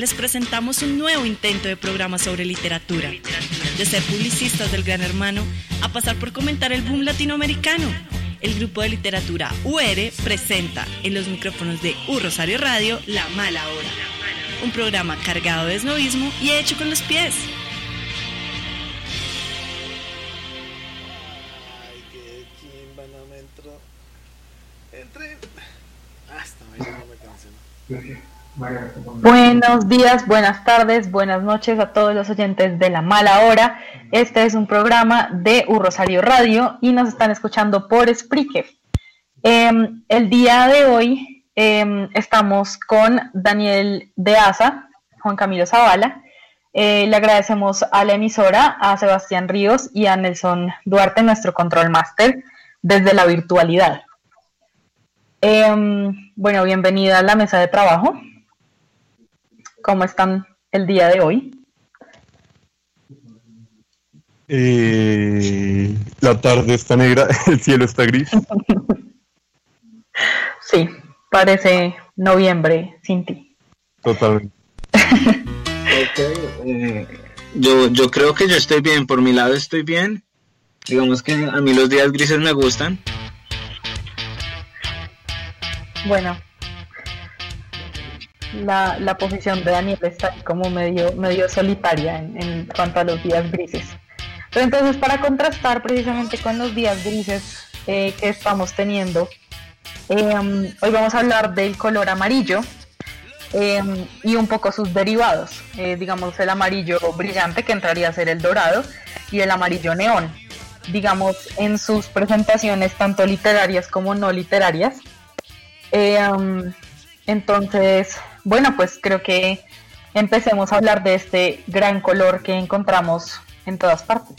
les presentamos un nuevo intento de programa sobre literatura. De ser publicistas del Gran Hermano a pasar por comentar el boom latinoamericano. El grupo de literatura UR presenta en los micrófonos de U Rosario Radio La Mala Hora. Un programa cargado de esnovismo y hecho con los pies. Ay, Buenos días, buenas tardes, buenas noches a todos los oyentes de La Mala Hora. Este es un programa de U Rosario Radio y nos están escuchando por Spreaker. Em, el día de hoy em, estamos con Daniel de Asa, Juan Camilo Zavala. Eh, le agradecemos a la emisora, a Sebastián Ríos y a Nelson Duarte, nuestro control master, desde la virtualidad. Em, bueno, bienvenida a la mesa de trabajo. ¿Cómo están el día de hoy? Eh, la tarde está negra, el cielo está gris. Sí, parece noviembre sin ti. Totalmente. Ok, eh, yo, yo creo que yo estoy bien, por mi lado estoy bien. Digamos que a mí los días grises me gustan. Bueno, la, la posición de Daniel está como medio, medio solitaria en, en cuanto a los días grises. Pero entonces, para contrastar precisamente con los días grises eh, que estamos teniendo, eh, hoy vamos a hablar del color amarillo eh, y un poco sus derivados. Eh, digamos, el amarillo brillante, que entraría a ser el dorado, y el amarillo neón. Digamos, en sus presentaciones, tanto literarias como no literarias. Um, entonces, bueno, pues creo que empecemos a hablar de este gran color que encontramos en todas partes.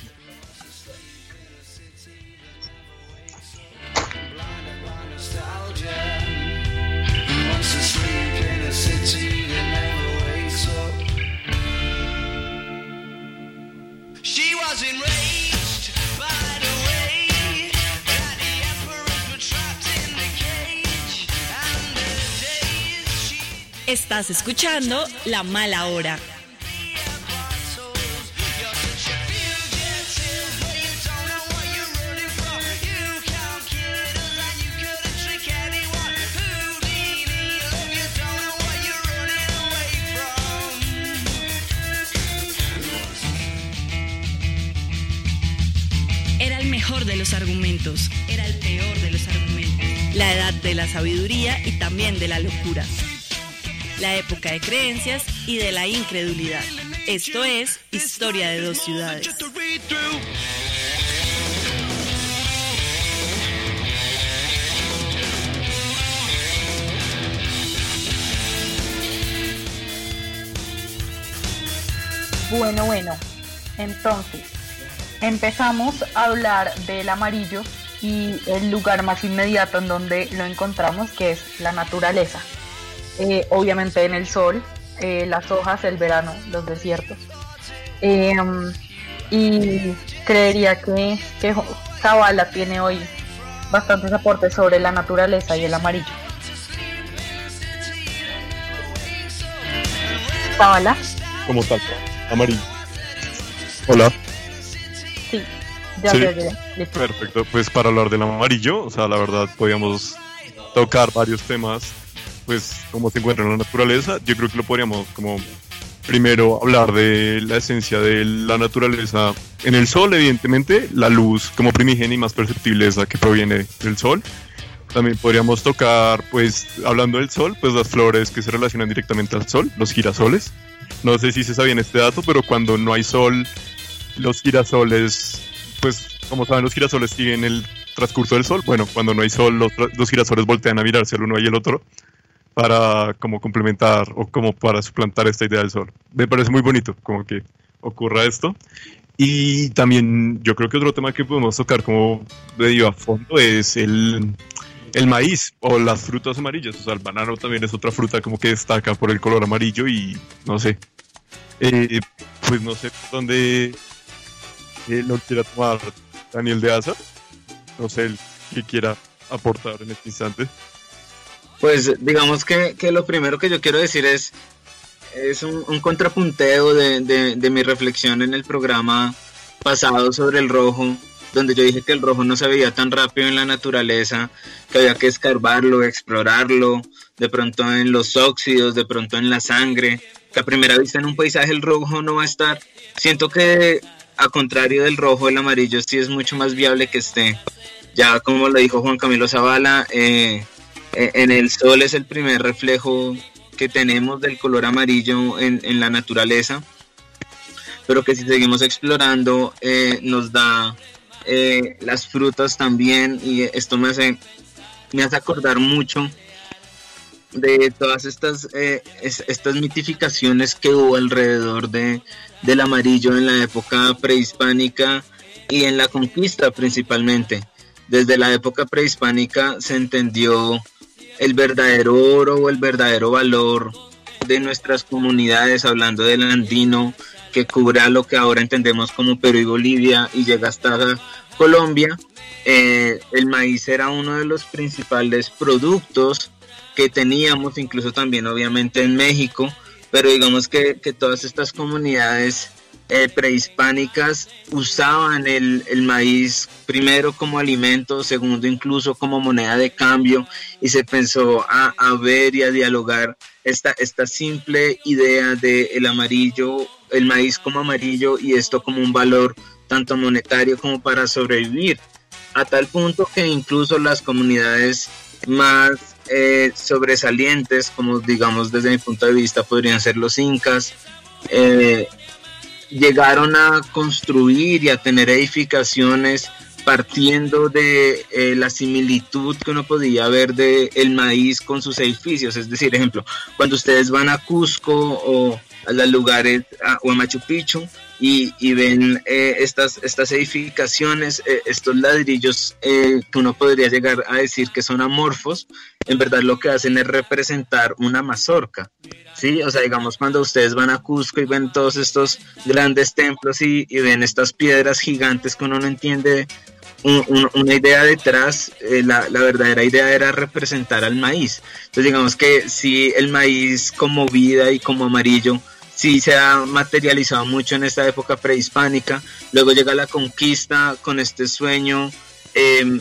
What you're running away from. Era el mejor de los argumentos, era el peor de los argumentos. La edad de la sabiduría y también de la locura. La época de creencias y de la incredulidad. Esto es Historia de dos ciudades. Bueno, bueno. Entonces, empezamos a hablar del amarillo y el lugar más inmediato en donde lo encontramos, que es la naturaleza. Eh, obviamente en el sol, eh, las hojas, el verano, los desiertos. Eh, y creería que, que Zavala tiene hoy bastantes aportes sobre la naturaleza y el amarillo. Zavala, Como tal, amarillo. Hola. sí, ya Sí. ya, ya. Perfecto. Pues para hablar del amarillo, o sea, la verdad, podíamos tocar varios temas, pues, cómo se encuentra en la naturaleza. Yo creo que lo podríamos como primero hablar de la esencia de la naturaleza en el sol, evidentemente, la luz como primigenia y más perceptible esa que proviene del sol. También podríamos tocar, pues, hablando del sol, pues las flores que se relacionan directamente al sol, los girasoles. No sé si se sabía en este dato, pero cuando no hay sol, los girasoles, pues, como saben, los girasoles siguen el transcurso del sol. Bueno, cuando no hay sol, los, los girasoles voltean a mirarse el uno y el otro para como complementar o como para suplantar esta idea del sol. Me parece muy bonito como que ocurra esto. Y también yo creo que otro tema que podemos tocar como medio a fondo es el, el maíz o las frutas amarillas. O sea, el banano también es otra fruta como que destaca por el color amarillo y no sé. Eh, pues no sé dónde eh, lo quiera tomar Daniel de Asa. No sé el que quiera aportar en este instante. Pues digamos que, que lo primero que yo quiero decir es, es un, un contrapunteo de, de- mi reflexión en el programa pasado sobre el rojo, donde yo dije que el rojo no se veía tan rápido en la naturaleza, que había que escarbarlo, explorarlo, de pronto en los óxidos, de pronto en la sangre, que a primera vista en un paisaje el rojo no va a estar. Siento que a contrario del rojo, el amarillo sí es mucho más viable que esté. Ya como lo dijo Juan Camilo Zavala, eh, en el sol es el primer reflejo que tenemos del color amarillo en, la naturaleza, pero que si seguimos explorando eh, nos da eh, las frutas también y esto me hace, me hace acordar mucho de todas estas, eh, es- estas mitificaciones que hubo alrededor de, del amarillo en la época prehispánica y en la conquista principalmente. Desde la época prehispánica se entendió el verdadero oro o el verdadero valor de nuestras comunidades, hablando del andino, que cubra lo que ahora entendemos como Perú y Bolivia y llega hasta Colombia. Eh, el maíz era uno de los principales productos que teníamos, incluso también obviamente en México, pero digamos que, que todas estas comunidades eh, prehispánicas usaban el, el maíz primero como alimento, segundo incluso como moneda de cambio y se pensó a, a ver y a dialogar esta, esta simple idea de el amarillo, el maíz como amarillo y esto como un valor tanto monetario como para sobrevivir, a tal punto que incluso las comunidades más eh, sobresalientes, como digamos desde mi punto de vista podrían ser los incas, eh, llegaron a construir y a tener edificaciones partiendo de eh, la similitud que uno podía ver de el maíz con sus edificios. Es decir, ejemplo, cuando ustedes van a Cusco o a los lugares o a Machu Picchu y, ven eh, estas, estas edificaciones, eh, estos ladrillos eh, que uno podría llegar a decir que son amorfos, en verdad lo que hacen es representar una mazorca. Sí, o sea, digamos, cuando ustedes van a Cusco y ven todos estos grandes templos y, y ven estas piedras gigantes que uno no entiende un- un- una idea detrás, eh, la, la verdadera idea era representar al maíz. Entonces, digamos que si el maíz como vida y como amarillo, sí se ha materializado mucho en esta época prehispánica. Luego llega la conquista con este sueño eh,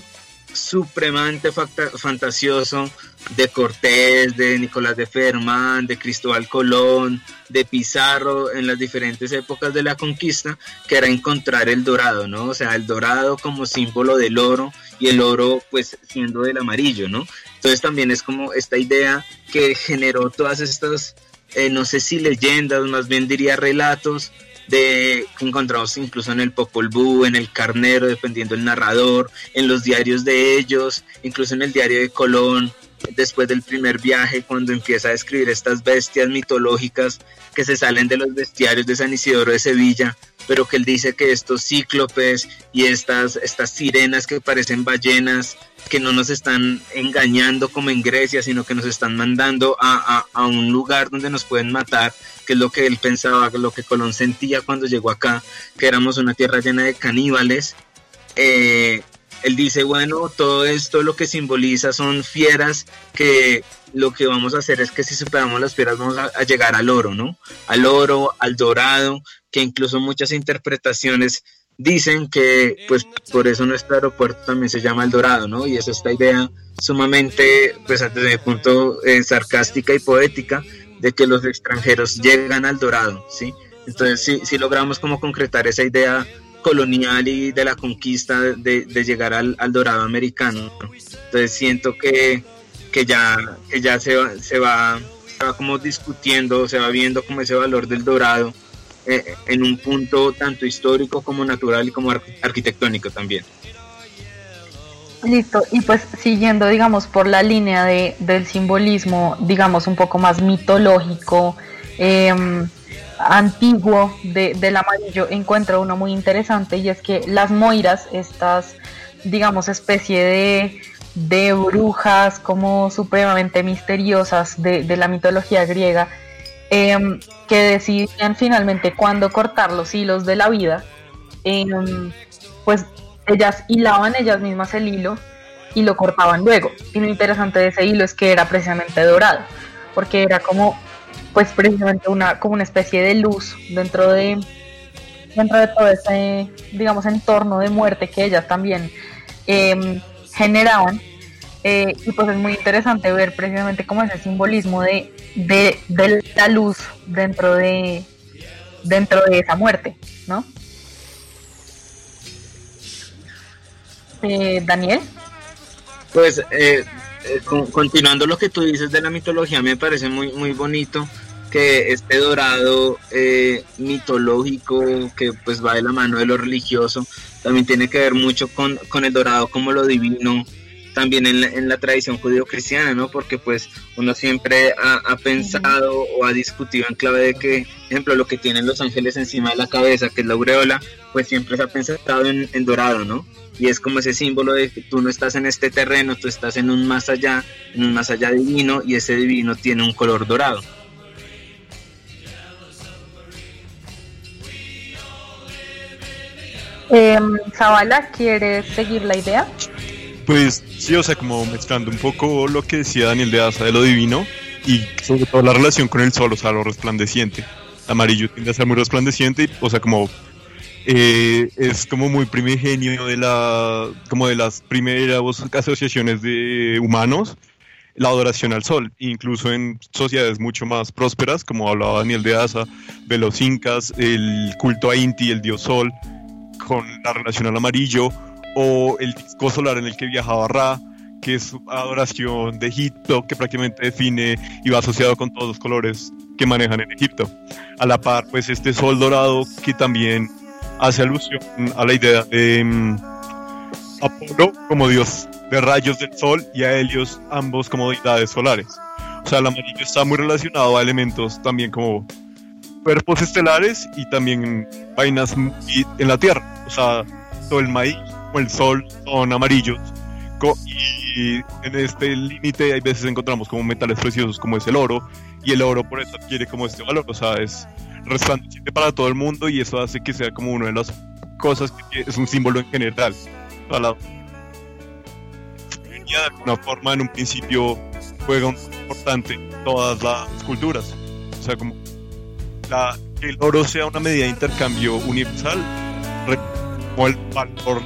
fantasioso de Cortés, de Nicolás de Fermán, de Cristóbal Colón, de Pizarro en las diferentes épocas de la conquista, que era encontrar el dorado, ¿no? O sea, el dorado como símbolo del oro y el oro pues siendo del amarillo, ¿no? Entonces también es como esta idea que generó todas estas, eh, no sé si leyendas, más bien diría relatos, de que encontramos incluso en el Popol Vuh, en el Carnero, dependiendo del narrador, en los diarios de ellos, incluso en el diario de Colón, después del primer viaje, cuando empieza a describir estas bestias mitológicas que se salen de los bestiarios de San Isidoro de Sevilla, pero que él dice que estos cíclopes y estas, estas sirenas que parecen ballenas, que no nos están engañando como en Grecia, sino que nos están mandando a, a- a un lugar donde nos pueden matar, que es lo que él pensaba, lo que Colón sentía cuando llegó acá, que éramos una tierra llena de caníbales. Eh, él dice, bueno, todo esto lo que simboliza son fieras que lo que vamos a hacer es que si superamos las fieras vamos a, a llegar al oro, ¿no? Al oro, al dorado, que incluso muchas interpretaciones dicen que pues por eso nuestro aeropuerto también se llama El Dorado, ¿no? Y es esta idea sumamente, pues desde el punto eh, sarcástica y poética de que los extranjeros llegan al Dorado, ¿sí? Entonces sí, sí logramos como concretar esa idea colonial y de la conquista de, de llegar al, al dorado americano. ¿no? Entonces siento que, que ya, que ya se, va, se, va, se va como discutiendo, se va viendo como ese valor del dorado eh, en un punto tanto histórico como natural y como arqu- arquitectónico también. Listo, y pues siguiendo, digamos, por la línea de, del simbolismo, digamos, un poco más mitológico, em, antiguo de- del amarillo, encuentro uno muy interesante y es que las moiras, estas, digamos, especie de, de brujas como supremamente misteriosas de, de la mitología griega, em, que decidían finalmente cuándo cortar los hilos de la vida, em, pues ellas hilaban ellas mismas el hilo y lo cortaban luego. Y lo interesante de ese hilo es que era precisamente dorado, porque era como, pues precisamente una, como una especie de luz dentro de, dentro de todo ese, digamos, entorno de muerte que ellas también em, generaban. Eh, y pues es muy interesante ver precisamente como ese simbolismo de, de, de la luz dentro de, dentro de esa muerte, ¿no? Eh, Daniel. Pues eh, eh, con- continuando lo que tú dices de la mitología, me parece muy, muy bonito que este dorado eh, mitológico que pues va de la mano de lo religioso, también tiene que ver mucho con, con el dorado como lo divino, también en la, en la tradición judío-cristiana, ¿no? Porque pues uno siempre ha, ha pensado o ha discutido en clave de que, por ejemplo, lo que tienen los ángeles encima de la cabeza, que es la aureola, pues siempre se ha pensado en, en dorado, ¿no? y es como ese símbolo de que tú no estás en este terreno, tú estás en un más allá, en un más allá divino y ese divino tiene un color dorado. Eh, Zavala, ¿quieres seguir la idea? Pues sí, o sea, como mezclando un poco lo que decía Daniel de Asa de lo divino y sobre todo la relación con el sol, o sea, lo resplandeciente. Amarillo tiende a ser muy resplandeciente, y, o sea, como eh, es como muy primigenio de la, como de las primeras asociaciones de humanos, la adoración al sol, incluso en sociedades mucho más prósperas, como hablaba Daniel de Asa, de los incas, el culto a Inti, el dios sol, con la relación al amarillo, o el disco solar en el que viajaba Ra, que es adoración de Egipto, que prácticamente define y va asociado con todos los colores que manejan en Egipto. A la par, pues este sol dorado que también hace alusión a la idea de mm, Apolo como dios de rayos del sol y a Helios ambos como deidades solares. O sea, el amarillo está muy relacionado a elementos también como cuerpos estelares y también vainas en la Tierra. O sea, todo el maíz o el sol son amarillos. Y en este límite hay veces encontramos como metales preciosos como es el oro y el oro por eso adquiere como este valor. O sea, es resplandeciente para todo el mundo y eso hace que sea como una de las cosas que es un símbolo en general. O de alguna forma en un principio juega un importante todas las culturas. O sea, como la, que el oro sea una medida de intercambio universal, como el valor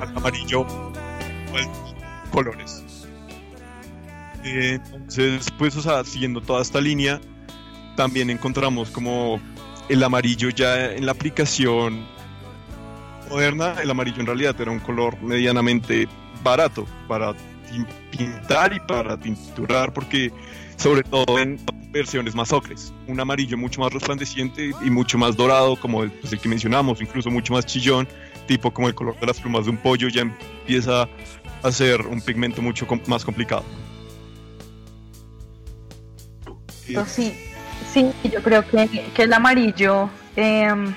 Al amarillo, colores. Entonces, pues, o sea, siguiendo toda esta línea, también encontramos como el amarillo ya en la aplicación moderna, el amarillo en realidad era un color medianamente barato para pintar y para tinturar, porque sobre todo en versiones más ocres, un amarillo mucho más resplandeciente y mucho más dorado, como el, pues, el que mencionamos, incluso mucho más chillón, tipo como el color de las plumas de un pollo, ya empieza a ser un pigmento mucho más complicado. Sí, sí, yo creo que, que el amarillo, em,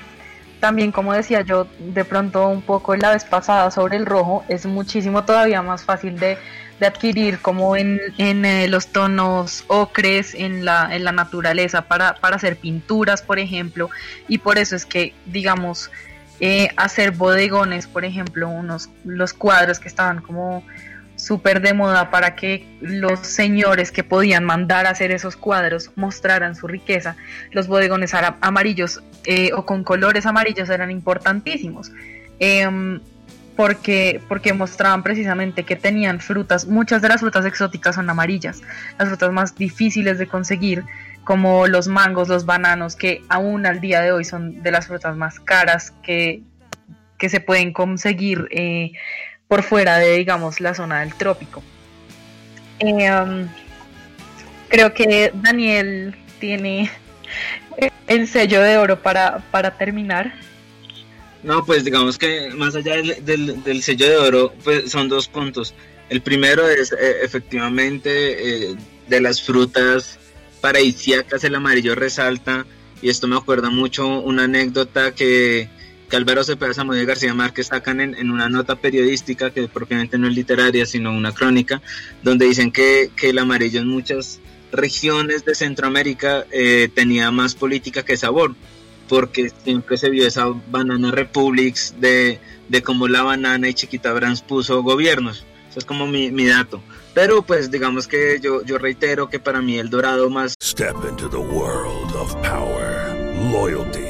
también como decía yo de pronto un poco la vez pasada sobre el rojo, es muchísimo todavía más fácil de, de adquirir como en, en, eh, los tonos ocres, en la, en la naturaleza para, para hacer pinturas, por ejemplo, y por eso es que, digamos, eh, hacer bodegones, por ejemplo, unos los cuadros que estaban como súper de moda para que los señores que podían mandar a hacer esos cuadros mostraran su riqueza. Los bodegones amarillos eh, o con colores amarillos eran importantísimos. Em, porque, porque mostraban precisamente que tenían frutas, muchas de las frutas exóticas son amarillas, las frutas más difíciles de conseguir, como los mangos, los bananos, que aún al día de hoy son de las frutas más caras que, que se pueden conseguir eh, por fuera de, digamos, la zona del trópico. Eh, um, Creo que Daniel tiene el sello de oro para, para terminar. No, pues digamos que más allá del, sello de oro, pues son dos puntos. El primero es eh, efectivamente eh, de las frutas paradisíacas, el amarillo resalta, y esto me acuerda mucho una anécdota que, que Álvaro Cepeda Samuel y García Márquez sacan en, en una nota periodística, que propiamente no es literaria, sino una crónica, donde dicen que, que el amarillo en muchas regiones de Centroamérica eh, tenía más política que sabor porque siempre se vio esa banana republics de, de cómo la banana y Chiquita Brands puso gobiernos. Eso es como mi, mi dato. Pero pues digamos que yo, yo reitero que para mí el dorado más Step into the world of power, loyalty,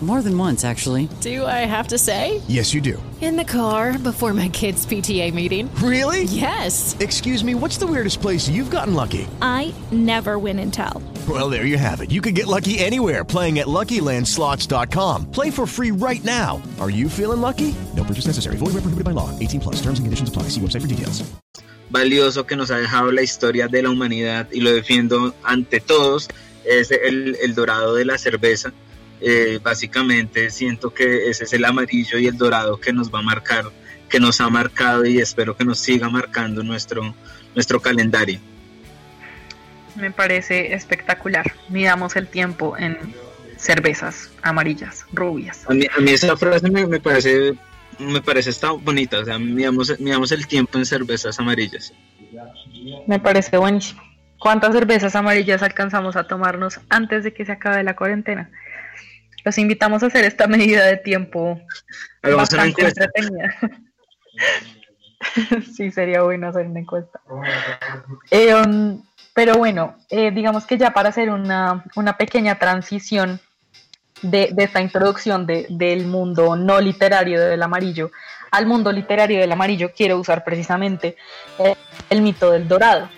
More than once, actually. Do I have to say? Yes, you do. In the car before my kids' PTA meeting. Really? Yes. Excuse me, what's the weirdest place you've gotten lucky? I never win and tell. Well, there you have it. You can get lucky anywhere playing at LuckyLandSlots.com. Play for free right now. Are you feeling lucky? No purchase necessary. Void where prohibited by law. 18 plus. Terms and conditions apply. See website for details. valioso que nos ha dejado la historia de la humanidad y lo defiendo ante todos es el, el dorado de la cerveza. Eh, básicamente siento que ese es el amarillo y el dorado que nos va a marcar, que nos ha marcado y espero que nos siga marcando nuestro, nuestro calendario. Me parece espectacular. Midamos el tiempo en cervezas amarillas, rubias. A mí, a mí esa frase me, me parece me parece está bonita, o sea, midamos, midamos el tiempo en cervezas amarillas. Me parece buenísimo. ¿Cuántas cervezas amarillas alcanzamos a tomarnos antes de que se acabe la cuarentena? Los invitamos a hacer esta medida de tiempo una bastante encuesta. entretenida. sí, sería bueno hacer una encuesta. Eh, um, pero bueno, eh, digamos que ya para hacer una, una pequeña transición de, de esta introducción de- del mundo no literario del amarillo al mundo literario del amarillo, quiero usar precisamente eh, el mito del dorado,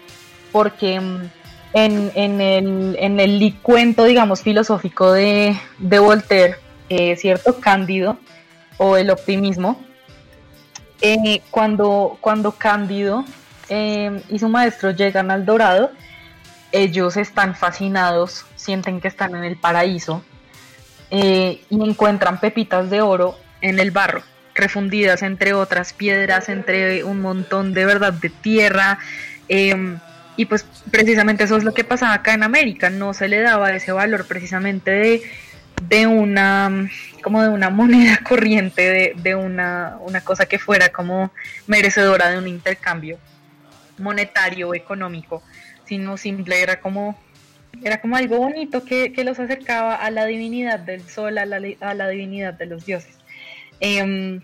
porque mm, en, en el, en el li- cuento, digamos, filosófico de, de Voltaire, eh, cierto, Cándido, o el optimismo, eh, cuando, cuando Cándido eh, y su maestro llegan al dorado, ellos están fascinados, sienten que están en el paraíso y encuentran pepitas de oro en el barro, refundidas entre otras piedras, entre un montón de verdad de tierra. Y pues precisamente eso es lo que pasaba acá en América, no se le daba ese valor precisamente de, de una como de una moneda corriente, de, de una, una cosa que fuera como merecedora de un intercambio monetario económico, sino simple era como era como algo bonito que, que los acercaba a la divinidad del sol, a la, a la divinidad de los dioses. Em,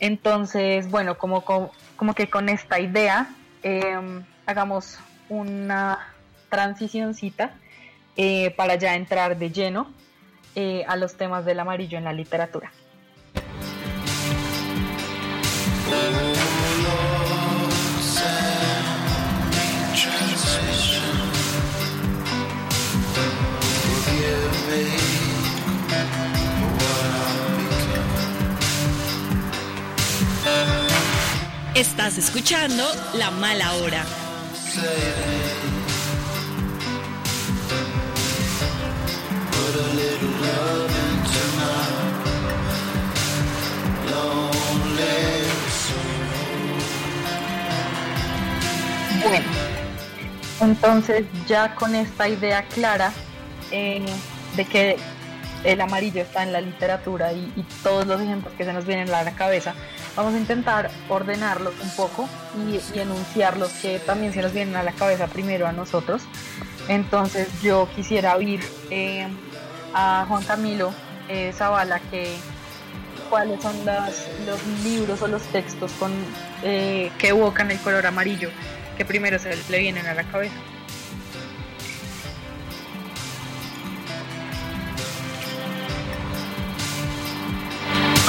entonces, bueno, como, como, como que con esta idea em, hagamos una transicióncita eh, para ya entrar de lleno eh, a los temas del amarillo en la literatura. Estás escuchando La Mala Hora. Entonces ya con esta idea clara eh, de que el amarillo está en la literatura y, todos los ejemplos que se nos vienen a la cabeza, vamos a intentar ordenarlos un poco y, enunciarlos que también se nos vienen a la cabeza primero a nosotros. Entonces yo quisiera oír eh, a Juan Camilo eh, Zavala que cuáles son los libros o los textos con, eh, que evocan el color amarillo que primero se le vienen a la cabeza.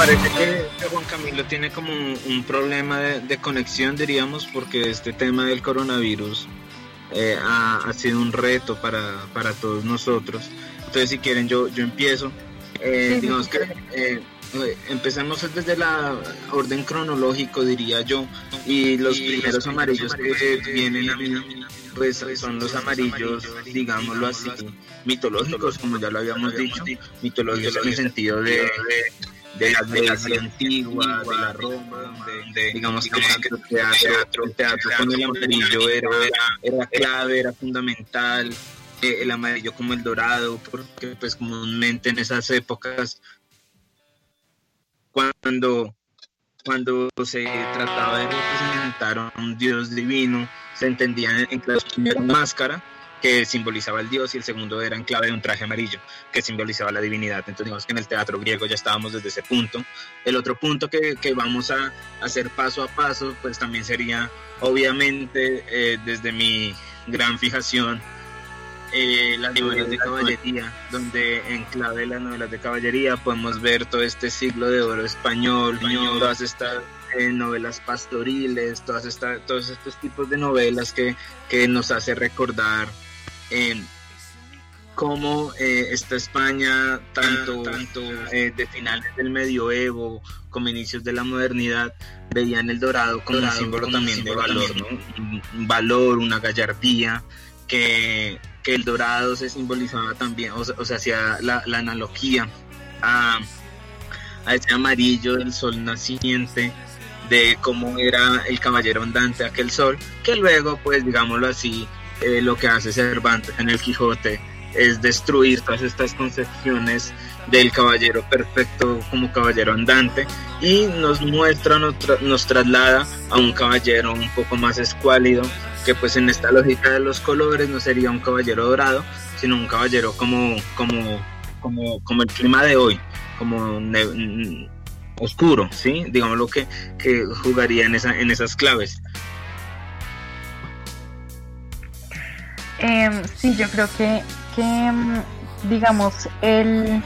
Parece que, Juan Camilo tiene como un, un problema de, de conexión, diríamos, porque este tema del coronavirus eh, ha, ha sido un reto para, para todos nosotros. Entonces, si quieren, yo, yo empiezo. Eh, Sí, digamos sí, que eh, eh, empecemos desde la orden cronológico, diría yo, y los primeros amarillos que vienen a mí, pues son los amarillos, digámoslo así, mitológicos, como ya lo habíamos dicho, mitológicos en el sentido de, de la Grecia antigua, de la Roma, de, digamos que el teatro, el teatro con el amarillo era, era clave, era fundamental, eh, el amarillo como el dorado, porque pues comúnmente en esas épocas cuando cuando se trataba de representar a un dios divino, se entendía en primero una máscara que simbolizaba el dios y el segundo era en clave de un traje amarillo que simbolizaba la divinidad. Entonces digamos que en el teatro griego ya estábamos desde ese punto. El otro punto que, que vamos a hacer paso a paso, pues también sería obviamente eh, desde mi gran fijación eh, las novelas de caballería, donde en clave de las novelas de caballería podemos ver todo este siglo de oro español, todas estas eh, novelas pastoriles, todas esta, todos estos tipos de novelas que, que nos hace recordar eh, cómo eh, esta España, tanto, tanto eh, de finales del medioevo como inicios de la modernidad, veían el dorado como un símbolo también de valor, ¿no? un, valor, una gallardía, que, que el dorado se simbolizaba también, o, sea- o sea, hacía la, la analogía a, a ese amarillo del sol naciente, de cómo era el caballero andante aquel sol, que luego, pues digámoslo así, eh, lo que hace Cervantes en el Quijote es destruir todas estas concepciones del caballero perfecto como caballero andante y nos muestra, nos, nos traslada a un caballero un poco más escuálido, que pues en esta lógica de los colores no sería un caballero dorado, sino un caballero como, como, como, como el clima de hoy, como oscuro, ¿sí? Digamos lo que, que jugaría en, esa, en esas claves. Em, sí, yo creo que, que em, digamos, el,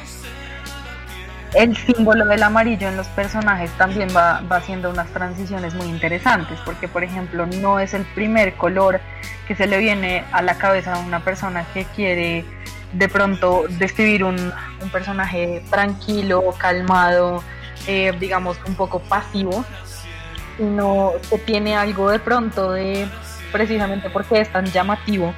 el símbolo del amarillo en los personajes también va, va haciendo unas transiciones muy interesantes, porque por ejemplo no es el primer color que se le viene a la cabeza a una persona que quiere de pronto describir un, un personaje tranquilo, calmado, eh, digamos un poco pasivo, sino que tiene algo de pronto de, precisamente porque es tan llamativo,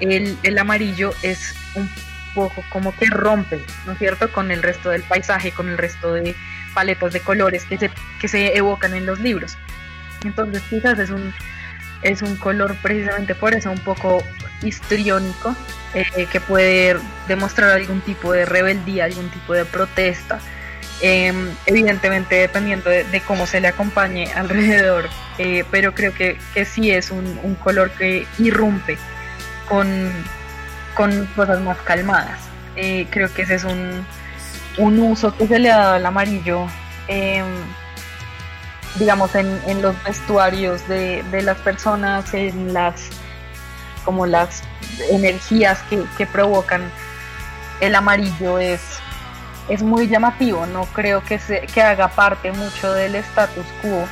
el, el amarillo es un poco como que rompe, ¿no es cierto?, con el resto del paisaje, con el resto de paletas de colores que se, que se evocan en los libros. Entonces quizás es un, es un color precisamente por eso un poco histriónico, eh, que puede demostrar algún tipo de rebeldía, algún tipo de protesta, eh, evidentemente dependiendo de, de cómo se le acompañe alrededor, eh, pero creo que, que sí es un, un color que irrumpe con, con cosas más calmadas. Eh, creo que ese es un, un uso que se le ha dado al amarillo, eh, digamos, en, en los vestuarios de, de las personas, en las como las energías que, que provocan el amarillo es, es muy llamativo, no creo que, se, que haga parte mucho del status quo,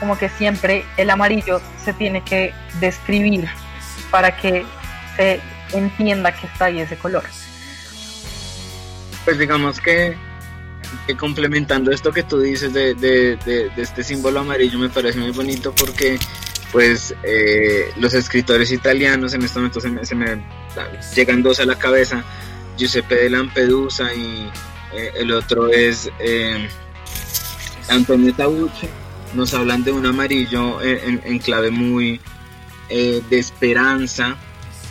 como que siempre el amarillo se tiene que describir para que se entienda que está ahí ese color. Pues digamos que, complementando esto que tú dices de, este símbolo amarillo me parece muy bonito porque pues eh, los escritores italianos en este momento se me, se me llegan dos a la cabeza, Giuseppe de Lampedusa y eh, el otro es eh, Antonio Tabucci, nos hablan de un amarillo en, clave muy de esperanza,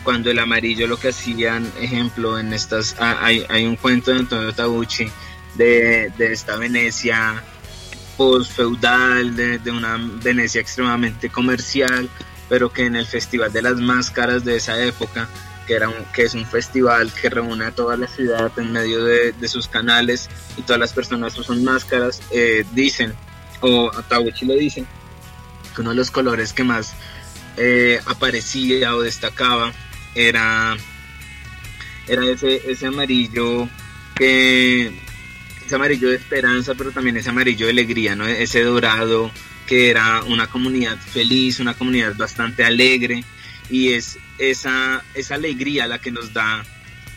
cuando el amarillo lo que hacían, ejemplo, en estas, ah, hay, hay un cuento de Antonio Tabucci de, de esta Venecia post-feudal, de, de una Venecia extremadamente comercial, pero que en el Festival de las Máscaras de esa época que, era un, que es un festival que reúne a toda la ciudad en medio de, de sus canales y todas las personas usan máscaras, eh, dicen, o Atahuchi lo dice, que uno de los colores que más eh, aparecía o destacaba era, era ese, ese amarillo que ese amarillo de esperanza, pero también ese amarillo de alegría, ¿no? Ese dorado que era una comunidad feliz, una comunidad bastante alegre y es esa, esa alegría la que nos da,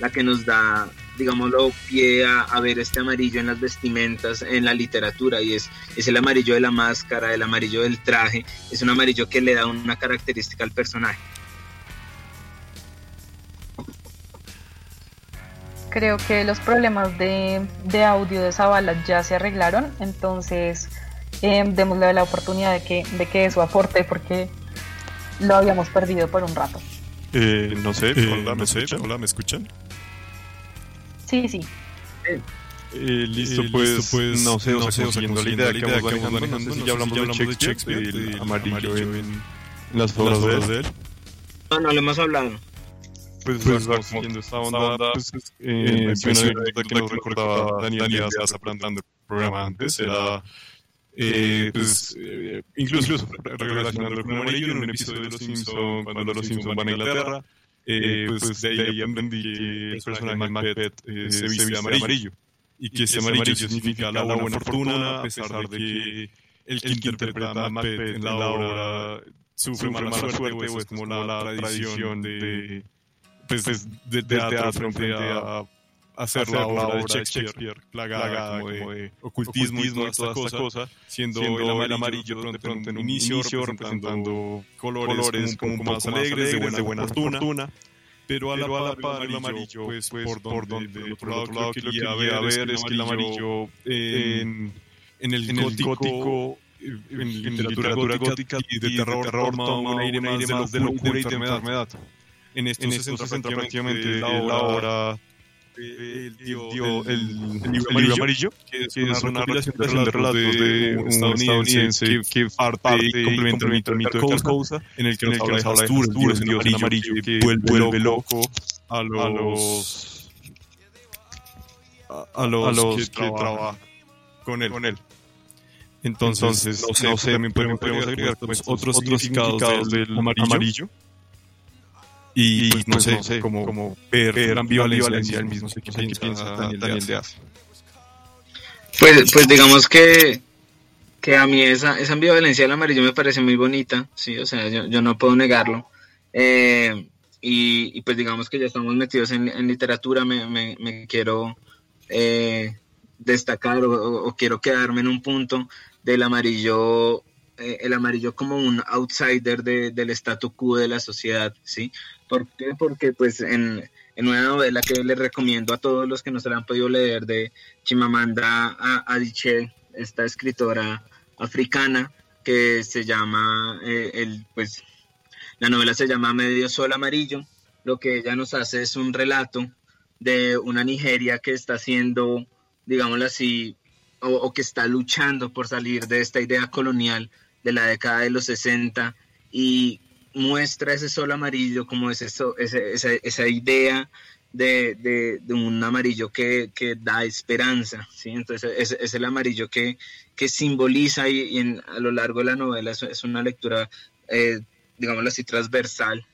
la que nos da, digámoslo, pie a, ver este amarillo en las vestimentas, en la literatura y es, es el amarillo de la máscara, el amarillo del traje, es un amarillo que le da una característica al personaje. Creo que los problemas de, de audio de Zavala ya se arreglaron, entonces eh, démosle la oportunidad de que, de que eso aporte porque lo habíamos perdido por un rato. Eh, no sé, Eh, hola, ¿me no sé, escuchan? hola, ¿me escuchan? Sí, sí. Eh, listo, Eh, pues, listo, pues, no sé, no o sea, sea, consiguiendo la idea que vamos manejando, manejando, no sé si no ya hablamos si de ya hablamos de Shakespeare, Shakespeare, del del amarillo amarillo en, en en las obras de él. No, no lo hemos hablado. Pues, Pues, pues, va siguiendo esta esta onda, onda, pues, pues, eh, eh, mencioné una que nos recordaba Daniel Díaz plantando el programa antes, era eh, pues, eh, incluso relacionando con el amarillo en un episodio de Los Simpsons, cuando los Simpsons van a Inglaterra, eh, pues de ahí aprendí que el personaje Macbeth eh, se viste de amarillo y que ese amarillo significa la buena fortuna, a pesar de que el que interpreta a Macbeth en la obra sufre mala suerte o es como la tradición de pues, de, de teatro frente a hacer la obra de Shakespeare, plagada como de ocultismo y toda esta cosa, siendo el amarillo de pronto en un inicio representando colores como un poco más alegres, de buena fortuna, pero a la par el amarillo, pues por donde, por otro lado que quería ver es que el amarillo en, en el gótico en, en literatura gótica y de terror, toma un aire más de locura y de enfermedad. En esto, se centra prácticamente la obra el, dio- el, el libro amarillo, que es una recopilación de relatos de un estadounidense que, que parte y complementa el mito, el mito de Carcosa, en el que nos habla de Hastur, el dios, en amarillo, que vuelve loco a los a, los, que, trabajan con él. Con él. Entonces, no sé, también podemos, agregar pues, otros, otros significados del amarillo. Y, pues, no sé, como, como ver, ver ambivalencia al mismo. No sé qué piensa Daniel Díaz. Pues, pues digamos que, que a mí esa, esa ambivalencia del amarillo me parece muy bonita, sí, o sea, yo, yo no puedo negarlo. Eh, y, y pues digamos que ya estamos metidos en, en literatura, me, me, me quiero eh, destacar o, o- o quiero quedarme en un punto del amarillo, eh, el amarillo como un outsider de- del statu quo de la sociedad, ¿sí? ¿Por qué? Porque pues en, en una novela que les recomiendo a todos los que no se la han podido leer de Chimamanda Adichie, esta escritora africana que se llama, eh, el, pues, la novela se llama Medio Sol Amarillo. Lo que ella nos hace es un relato de una Nigeria que está haciendo, digámoslo así, o, o que está luchando por salir de esta idea colonial de la década de los 60 y muestra ese sol amarillo como ese, so- ese- esa, esa idea de, de- un amarillo que, que da esperanza, ¿sí? Entonces es, es el amarillo que, que simboliza y, en- a lo largo de la novela es, es una lectura, eh, digámoslo así, transversal.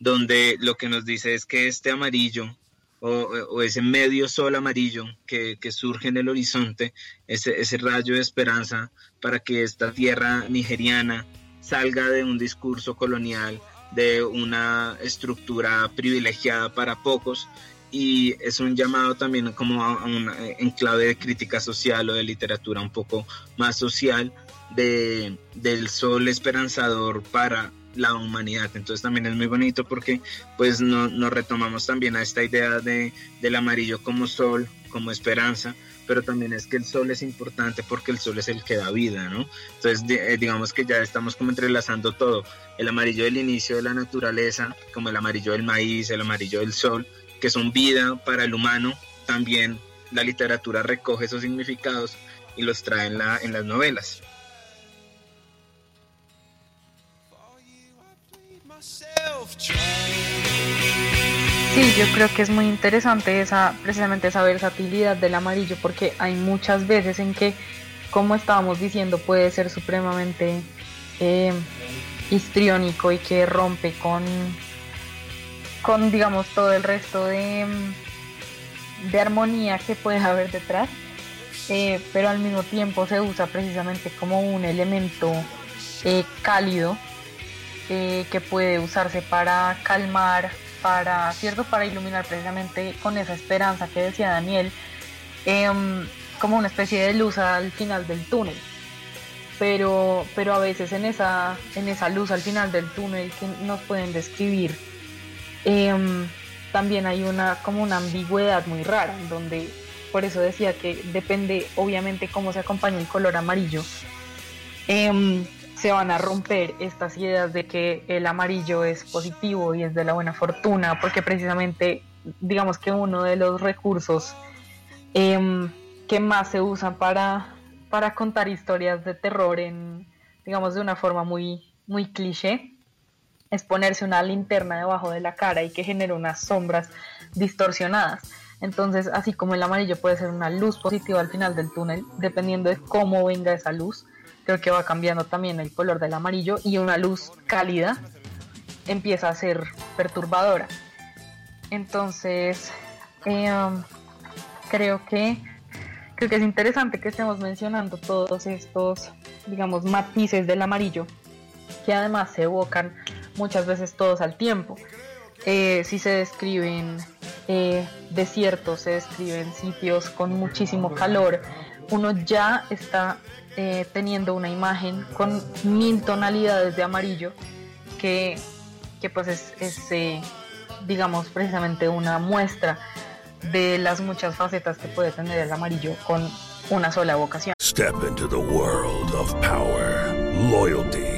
Donde lo que nos dice es que este amarillo o, o ese medio sol amarillo que, que surge en el horizonte, ese, ese rayo de esperanza para que esta tierra nigeriana salga de un discurso colonial, de una estructura privilegiada para pocos y es un llamado también como a un enclave de crítica social o de literatura un poco más social de, del sol esperanzador para la humanidad. Entonces también es muy bonito porque pues no- nos retomamos también a esta idea de, del amarillo como sol, como esperanza, pero también es que el sol es importante porque el sol es el que da vida, ¿no? Entonces eh, digamos que ya estamos como entrelazando todo, el amarillo del inicio de la naturaleza, como el amarillo del maíz, el amarillo del sol, que son vida para el humano, también la literatura recoge esos significados y los trae en, la, en las novelas. Sí, yo creo que es muy interesante esa, precisamente esa versatilidad del amarillo, porque hay muchas veces en que, como estábamos diciendo, puede ser supremamente eh, histriónico y que rompe con, con, digamos, todo el resto de, de armonía que puede haber detrás, eh, pero al mismo tiempo se usa precisamente como un elemento eh, cálido que puede usarse para calmar, para, ¿cierto? Para iluminar precisamente con esa esperanza que decía Daniel, em, como una especie de luz al final del túnel. Pero, pero a veces en esa, en esa luz al final del túnel que nos pueden describir, em, también hay una como una ambigüedad muy rara, donde por eso decía que depende obviamente cómo se acompaña el color amarillo. em, se van a romper estas ideas de que el amarillo es positivo y es de la buena fortuna, porque precisamente digamos que uno de los recursos em, que más se usan para, para contar historias de terror en, digamos, de una forma muy, muy cliché, es ponerse una linterna debajo de la cara y que genere unas sombras distorsionadas. Entonces, así como el amarillo puede ser una luz positiva al final del túnel, dependiendo de cómo venga esa luz, creo que va cambiando también el color del amarillo y una luz cálida empieza a ser perturbadora. Entonces, um, creo que creo que es interesante que estemos mencionando todos estos, digamos, matices del amarillo que además se evocan muchas veces todos al tiempo. Eh, si se describen eh, desiertos, se describen sitios con muchísimo calor, uno ya está eh, teniendo una imagen con mil tonalidades de amarillo que, que pues es, es, eh, digamos, precisamente una muestra de las muchas facetas que puede tener el amarillo con una sola vocación. Step into the world of power, loyalty,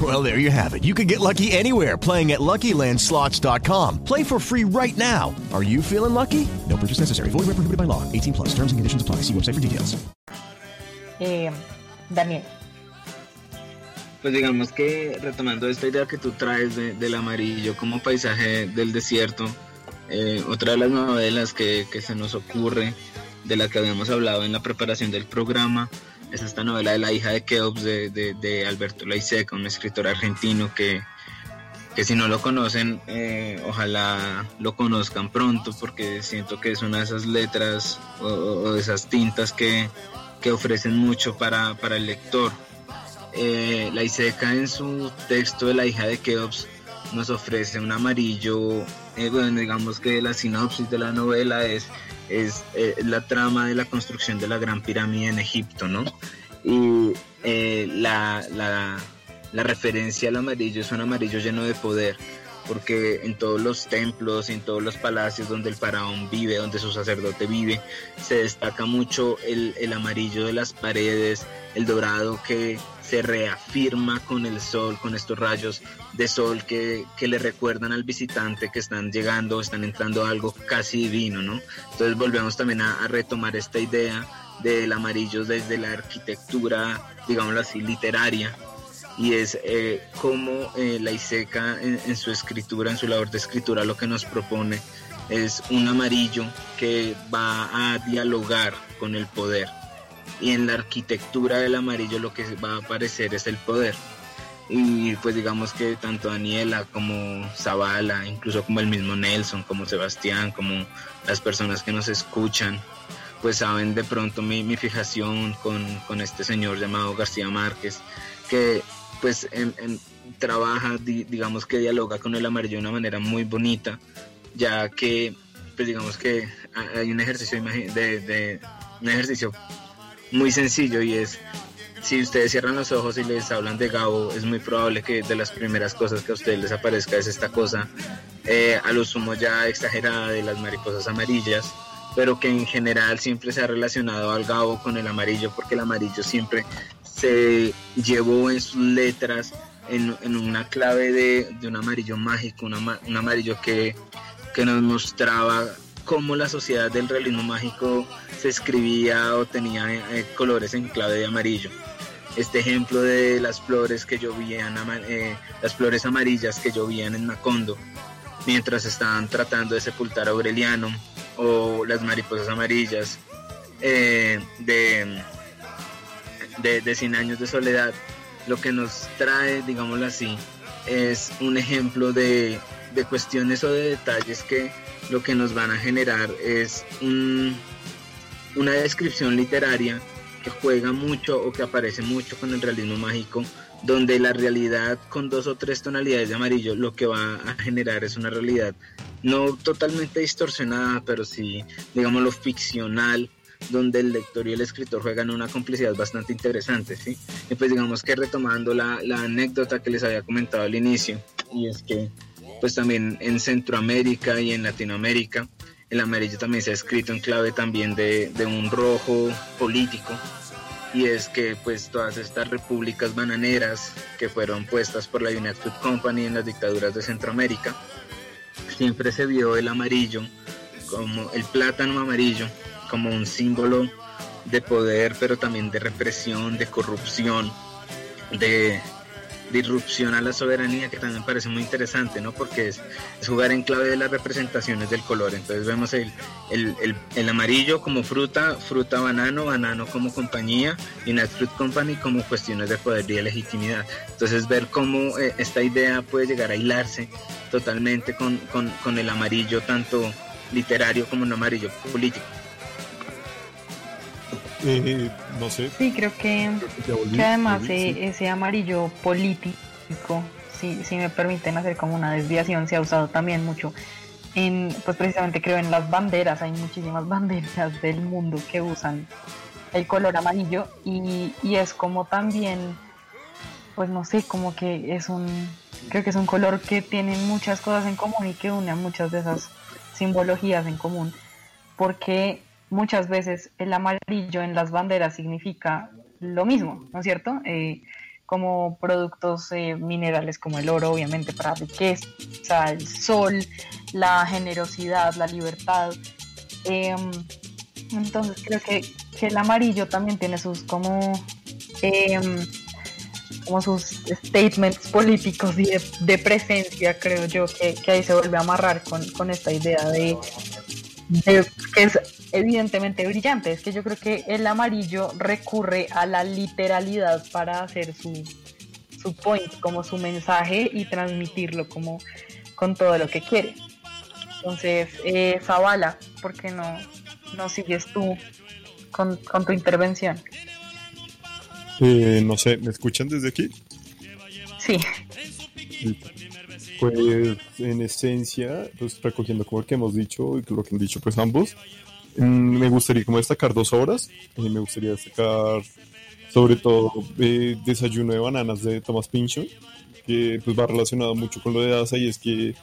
Well, there you have it. You can get lucky anywhere playing at LuckyLandSlots.com. Play for free right now. Are you feeling lucky? No purchase necessary. Void where prohibited by law. 18 plus. Terms and conditions apply. See website for details. Eh, Daniel. Pues digamos que retomando esta idea que tú traes de- del amarillo como paisaje del desierto, eh, otra de las novelas que, que se nos ocurre, de la que habíamos hablado en la preparación del programa, es esta novela de la hija de Keops de, de- de Alberto Laiseca, un escritor argentino que, que si no lo conocen, eh, ojalá lo conozcan pronto, porque siento que es una de esas letras o, esas tintas que, que ofrecen mucho para, para el lector. Eh, la en su texto de la hija de Keops nos ofrece un amarillo, eh, bueno, digamos que la sinopsis de la novela es, es eh, la trama de la construcción de la Gran Pirámide en Egipto, ¿no? Y eh, la, la, la referencia al amarillo es un amarillo lleno de poder, porque en todos los templos en todos los palacios donde el faraón vive, donde su sacerdote vive, se destaca mucho el, el amarillo de las paredes, el dorado que se reafirma con el sol, con estos rayos de sol que, que le recuerdan al visitante que están llegando, están entrando a algo casi divino, ¿no? Entonces volvemos también a, a retomar esta idea del amarillo desde la arquitectura, digámoslo así, literaria, y es eh, cómo eh, la Iseca en, su escritura, en su labor de escritura, lo que nos propone es un amarillo que va a dialogar con el poder. Y en la arquitectura del amarillo lo que va a aparecer es el poder. Y pues digamos que tanto Daniela como Zavala, incluso como el mismo Nelson, como Sebastián, como las personas que nos escuchan, pues saben de pronto mi, mi fijación con, con este señor llamado García Márquez, que pues en- en- trabaja, di- digamos que dialoga con el amarillo de una manera muy bonita, ya que pues digamos que ha- hay un ejercicio de, de- un ejercicio muy sencillo y es si ustedes cierran los ojos y les hablan de Gabo, es muy probable que de las primeras cosas que a ustedes les aparezca es esta cosa, eh, a lo sumo ya exagerada de las mariposas amarillas, pero que en general siempre se ha relacionado al Gabo con el amarillo, porque el amarillo siempre se llevó en sus letras en, una clave de, un amarillo mágico, un, ama- un amarillo que, que nos mostraba cómo la sociedad del realismo mágico se escribía o tenía eh, colores en clave de amarillo. Este ejemplo de las flores que llovían, eh, las flores amarillas que llovían en Macondo, mientras estaban tratando de sepultar a Aureliano, o las mariposas amarillas eh, de, de, de 100 años de soledad, lo que nos trae, digámoslo así, es un ejemplo de, de cuestiones o de detalles que lo que nos van a generar es un- una descripción literaria que juega mucho o que aparece mucho con el realismo mágico, donde la realidad con dos o tres tonalidades de amarillo lo que va a generar es una realidad no totalmente distorsionada, pero sí, digámoslo, ficcional, donde el lector y el escritor juegan una complicidad bastante interesante, ¿sí? Y pues digamos que retomando la, anécdota que les había comentado al inicio, y es que pues también en Centroamérica y en Latinoamérica, el amarillo también se ha escrito en clave también de, de un rojo político, y es que pues todas estas repúblicas bananeras que fueron puestas por la United Fruit Company en las dictaduras de Centroamérica, siempre se vio el amarillo como el plátano amarillo como un símbolo de poder pero también de represión de corrupción de, de irrupción a la soberanía que también parece muy interesante no porque es, jugar en clave de las representaciones del color. Entonces vemos el, el, el, el amarillo como fruta fruta banano banano como compañía y United Fruit Company como cuestiones de poder y de legitimidad. Entonces ver cómo eh, esta idea puede llegar a hilarse totalmente con, el amarillo tanto literario como un amarillo político. Eh, no sé. Sí, creo que, volví, que además volví, eh, sí. ese amarillo político, si, si me permiten hacer como una desviación, se ha usado también mucho en, pues precisamente creo en las banderas, hay muchísimas banderas del mundo que usan el color amarillo y, y es como también, pues no sé, como que es un, creo que es un color que tiene muchas cosas en común y que une a muchas de esas simbologías en común, porque muchas veces el amarillo en las banderas significa lo mismo, ¿no es cierto? Eh, como productos eh, minerales como el oro, obviamente para riqueza, el sol, la generosidad, la libertad. Em, entonces creo que, que el amarillo también tiene sus como, em, como sus statements políticos y de, presencia, creo yo, que, que ahí se vuelve a amarrar con, con esta idea de, de- que es evidentemente brillante. Es que yo creo que el amarillo recurre a la literalidad para hacer su, su point, como su mensaje y transmitirlo como con todo lo que quiere. Entonces, eh, Zavala, ¿por qué no, no sigues tú con, con tu intervención? Eh, no sé, ¿me escuchan desde aquí? Sí. Pues en esencia, pues recogiendo como lo que hemos dicho y lo que han dicho pues ambos, me gustaría como destacar dos obras. Eh, me gustaría destacar sobre todo eh, Desayuno de Bananas de Thomas Pynchon, que pues va relacionado mucho con lo de Asa y es que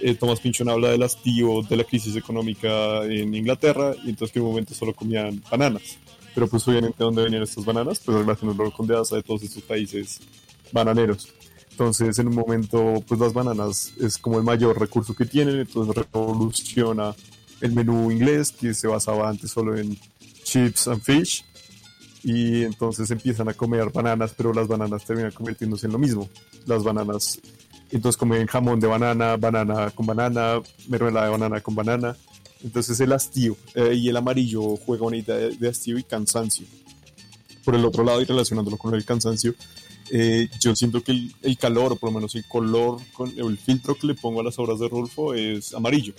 eh, Thomas Pynchon habla del hastío de la crisis económica en Inglaterra y entonces que en un momento solo comían bananas. Pero pues obviamente ¿de dónde venían estas bananas? Pues relacionándolo con de Asa de todos estos países bananeros. Entonces, en un momento, pues las bananas es como el mayor recurso que tienen, entonces revoluciona el menú inglés que se basaba antes solo en chips and fish y entonces empiezan a comer bananas, pero las bananas terminan convirtiéndose en lo mismo. Las bananas, entonces comen jamón de banana, banana con banana, mermelada de banana con banana. Entonces el hastío eh, y el amarillo juega una idea de, de hastío y cansancio. Por el otro lado, y relacionándolo con el cansancio, eh, yo siento que el, el calor, o por lo menos el color, con, el filtro que le pongo a las obras de Rolfo es amarillo,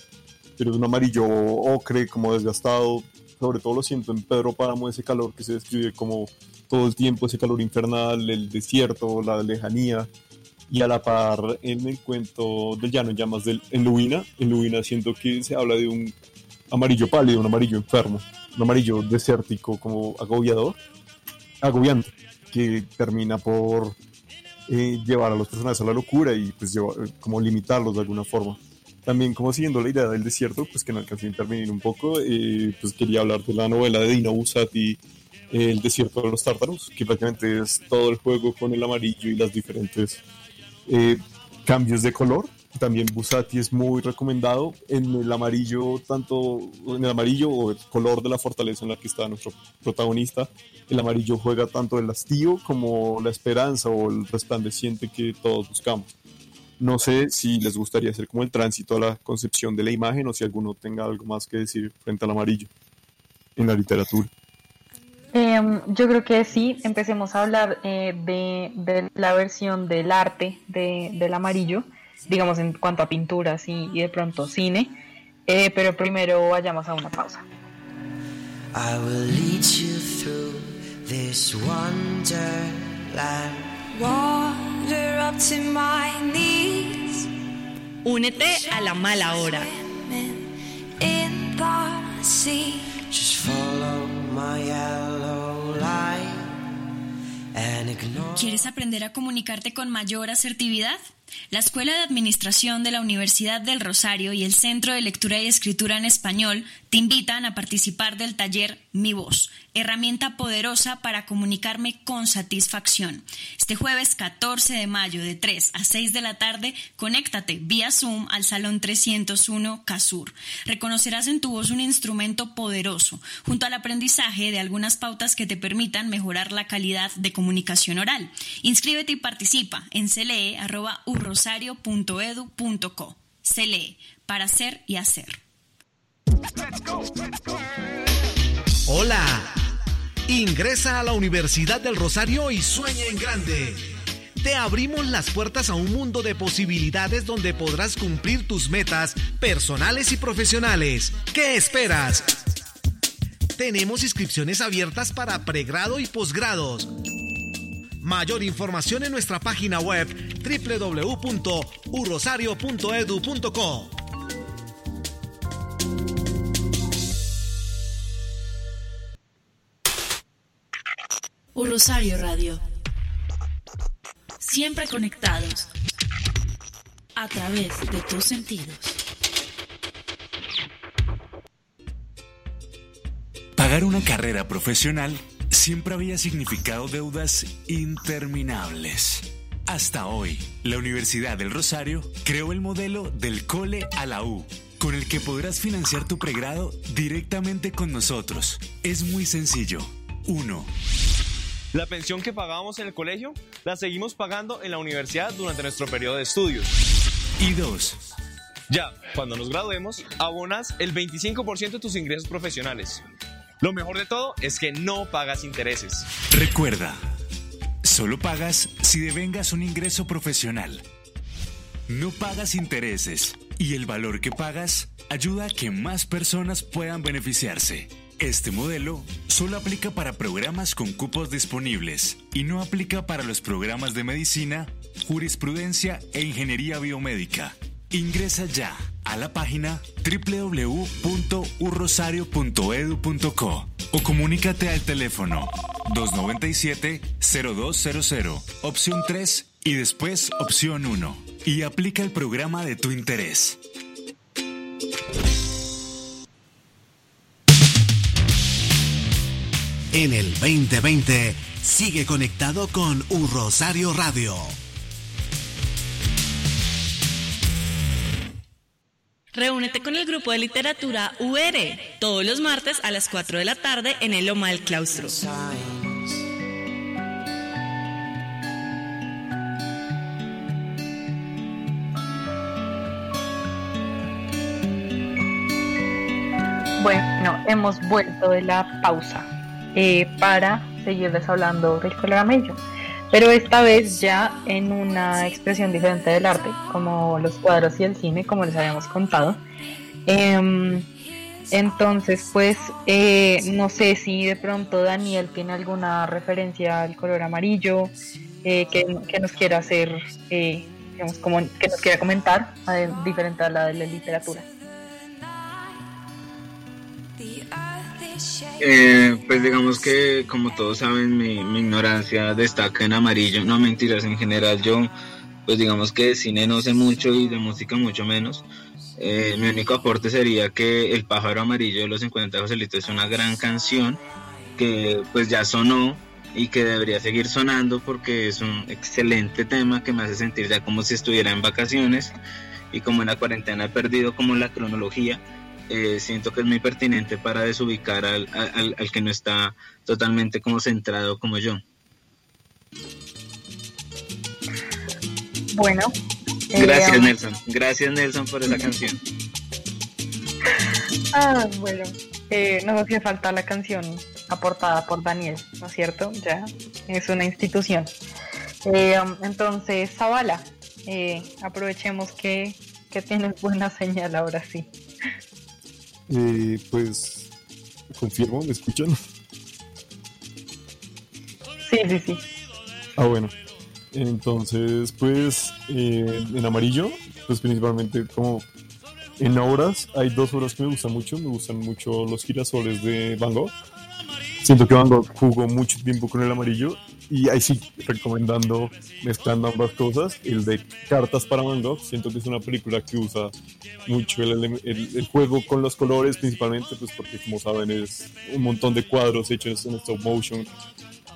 pero es un amarillo ocre, como desgastado, sobre todo lo siento en Pedro Páramo, ese calor que se describe como todo el tiempo, ese calor infernal, el desierto, la lejanía, y a la par en el cuento del llano, en llamas del, en Lubina, en siento que se habla de un amarillo pálido, un amarillo enfermo, un amarillo desértico como agobiador, agobiante, que termina por eh, llevar a los personajes a la locura y pues eh, como limitarlos de alguna forma. También como siguiendo la idea del desierto, pues que no alcancé a intervenir un poco, eh, pues quería hablar de la novela de Dino Buzzati, eh, El desierto de los tártaros, que prácticamente es todo el juego con el amarillo y las diferentes eh, cambios de color. También Busati es muy recomendado en el amarillo, tanto en el amarillo o el color de la fortaleza en la que está nuestro protagonista. El amarillo juega tanto el hastío como la esperanza o el resplandeciente que todos buscamos. No sé si les gustaría hacer como el tránsito a la concepción de la imagen o si alguno tenga algo más que decir frente al amarillo en la literatura. Em, yo creo que sí, empecemos a hablar eh, de, de la versión del arte de- del amarillo, digamos en cuanto a pinturas y, y de pronto cine, Eh, pero primero vayamos a una pausa. I will lead you through this wonderland. Water up to my knees Únete a la mala hora. ¿Quieres aprender a comunicarte con mayor asertividad? La Escuela de Administración de la Universidad del Rosario y el Centro de Lectura y Escritura en Español te invitan a participar del taller Mi Voz, herramienta poderosa para comunicarme con satisfacción. Este jueves 14 de mayo de 3 a 6 de la tarde, conéctate vía Zoom al Salón 301 Casur. Reconocerás en tu voz un instrumento poderoso, junto al aprendizaje de algunas pautas que te permitan mejorar la calidad de comunicación oral. Inscríbete y participa en clee.urrosario.edu.co. CLE, para hacer y hacer. Hola. Ingresa a la Universidad del Rosario y sueña en grande. Te abrimos las puertas a un mundo de posibilidades donde podrás cumplir tus metas personales y profesionales. ¿Qué esperas? Tenemos inscripciones abiertas para pregrado y posgrados. Mayor información en nuestra página web www.urrosario.edu.co. Un Rosario Radio. Siempre conectados. A través de tus sentidos. Pagar una carrera profesional siempre había significado deudas interminables. Hasta hoy, la Universidad del Rosario creó el modelo del Cole a la U, con el que podrás financiar tu pregrado directamente con nosotros. Es muy sencillo. 1. La pensión que pagábamos en el colegio la seguimos pagando en la universidad durante nuestro periodo de estudios. Y 2. Ya, cuando nos graduemos, abonas el 25% de tus ingresos profesionales. Lo mejor de todo es que no pagas intereses. Recuerda, solo pagas si devengas un ingreso profesional. No pagas intereses y el valor que pagas ayuda a que más personas puedan beneficiarse. Este modelo solo aplica para programas con cupos disponibles y no aplica para los programas de medicina, jurisprudencia e ingeniería biomédica. Ingresa ya a la página www.urrosario.edu.co o comunícate al teléfono 297-0200, opción 3 y después opción 1 y aplica el programa de tu interés. En el 2020, sigue conectado con Un Rosario Radio. Reúnete con el grupo de literatura UR todos los martes a las 4 de la tarde en el Loma del Claustro. Bueno, hemos vuelto de la pausa eh, para seguirles hablando del color amarillo, pero esta vez ya en una expresión diferente del arte, como los cuadros y el cine, como les habíamos contado. Em, Entonces, pues, eh, no sé si de pronto Daniel tiene alguna referencia al color amarillo eh, que, que nos quiera hacer, eh, digamos, como que nos quiera comentar, diferente a la de la literatura. Eh, pues digamos que como todos saben mi, ignorancia destaca en amarillo, no mentiras, en general yo pues digamos que de cine no sé mucho y de música mucho menos. Eh, mi único aporte sería que El pájaro amarillo de los 50 Joselitos es una gran canción que pues ya sonó y que debería seguir sonando porque es un excelente tema que me hace sentir ya como si estuviera en vacaciones y como en la cuarentena he perdido como la cronología eh, siento que es muy pertinente para desubicar al, al, al que no está totalmente como centrado como yo. Bueno. eh, Gracias Nelson, gracias Nelson por esa canción. Ah, bueno. Eh, nos hacía falta la canción aportada por Daniel, ¿no es cierto? Ya es una institución. Eh, um, entonces, Zavala, eh, aprovechemos que, que tienes buena señal ahora sí. Eh, pues confirmo, ¿me escuchan? Sí, sí, sí. Ah, bueno. Entonces, pues eh, en amarillo, pues principalmente como en obras, hay dos obras que me gustan mucho. Me gustan mucho los girasoles de Van Gogh. Siento que Van Gogh jugó mucho tiempo con el amarillo y ahí sí, recomendando, mezclando ambas cosas, el de Cartas para Van Gogh. Siento que es una película que usa mucho el, el- el juego con los colores, principalmente, pues porque como saben es un montón de cuadros hechos en stop motion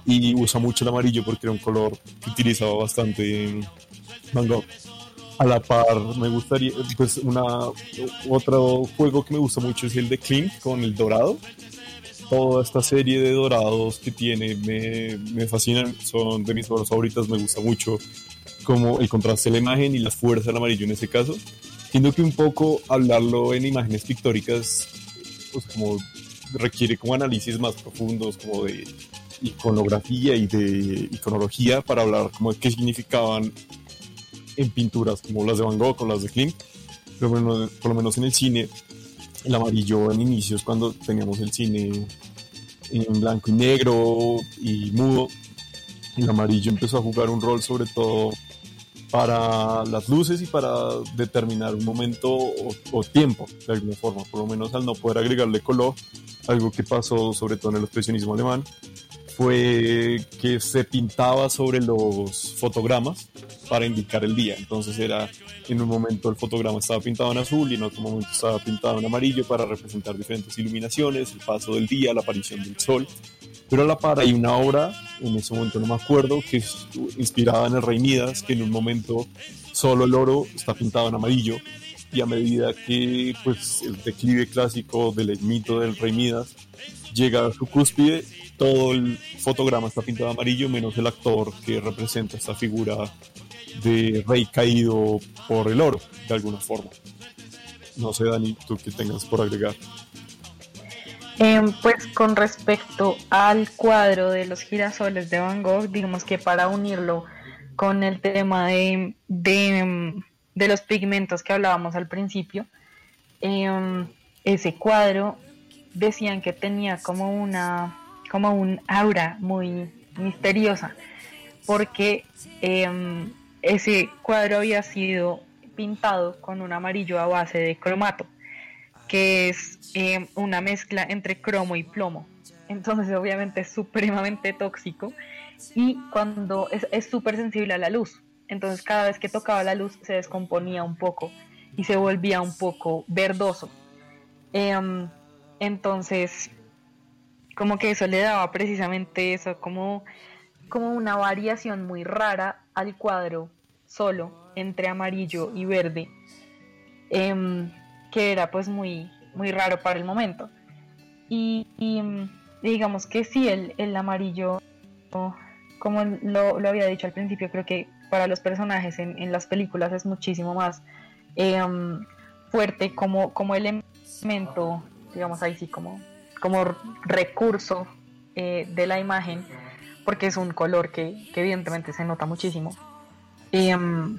y usa mucho el amarillo porque era un color que utilizaba bastante Van Gogh. A la par, me gustaría, pues una otro juego que me gusta mucho es el de Klimt con el dorado. Toda esta serie de dorados que tiene me, fascinan, son de mis favoritas, me gusta mucho como el contraste de la imagen y la fuerza del amarillo en ese caso. Siento que un poco hablarlo en imágenes pictóricas, pues como requiere como análisis más profundos, como de iconografía y de iconología para hablar como de qué significaban en pinturas como las de Van Gogh o las de Klimt, pero bueno, por lo menos en el cine, el amarillo en inicios cuando teníamos el cine en blanco y negro y mudo, el amarillo empezó a jugar un rol sobre todo para las luces y para determinar un momento o, o tiempo de alguna forma, por lo menos al no poder agregarle color, algo que pasó sobre todo en el expresionismo alemán, fue que se pintaba sobre los fotogramas para indicar el día. Entonces era, en un momento el fotograma estaba pintado en azul y en otro momento estaba pintado en amarillo para representar diferentes iluminaciones, el paso del día, la aparición del sol. Pero a la par hay una obra, en ese momento no me acuerdo, que es inspirada en el Rey Midas, que en un momento solo el oro está pintado en amarillo y a medida que pues, el declive clásico del mito del Rey Midas llega a su cúspide, todo el fotograma está pintado amarillo, menos el actor que representa esta figura de rey caído por el oro, de alguna forma. No sé, Dani, tú qué tengas por agregar. Em, pues con respecto al cuadro de los girasoles de Van Gogh, digamos que para unirlo con el tema de, de, em, de los pigmentos que hablábamos al principio, em, ese cuadro decían que tenía como una como un aura muy misteriosa porque em, ese cuadro había sido pintado con un amarillo a base de cromato que es em, una mezcla entre cromo y plomo. Entonces obviamente es supremamente tóxico y cuando es súper sensible a la luz. Entonces cada vez que tocaba la luz se descomponía un poco y se volvía un poco verdoso. Em, entonces como que eso le daba precisamente eso, como, como una variación muy rara al cuadro solo entre amarillo y verde, em, que era pues muy, muy raro para el momento. Y, mm, digamos que sí, el, el amarillo, como lo, lo había dicho al principio, creo que para los personajes en, en las películas es muchísimo más em, fuerte como, como elemento, digamos ahí sí, como como recurso eh, de la imagen, porque es un color que, que evidentemente se nota muchísimo. Em,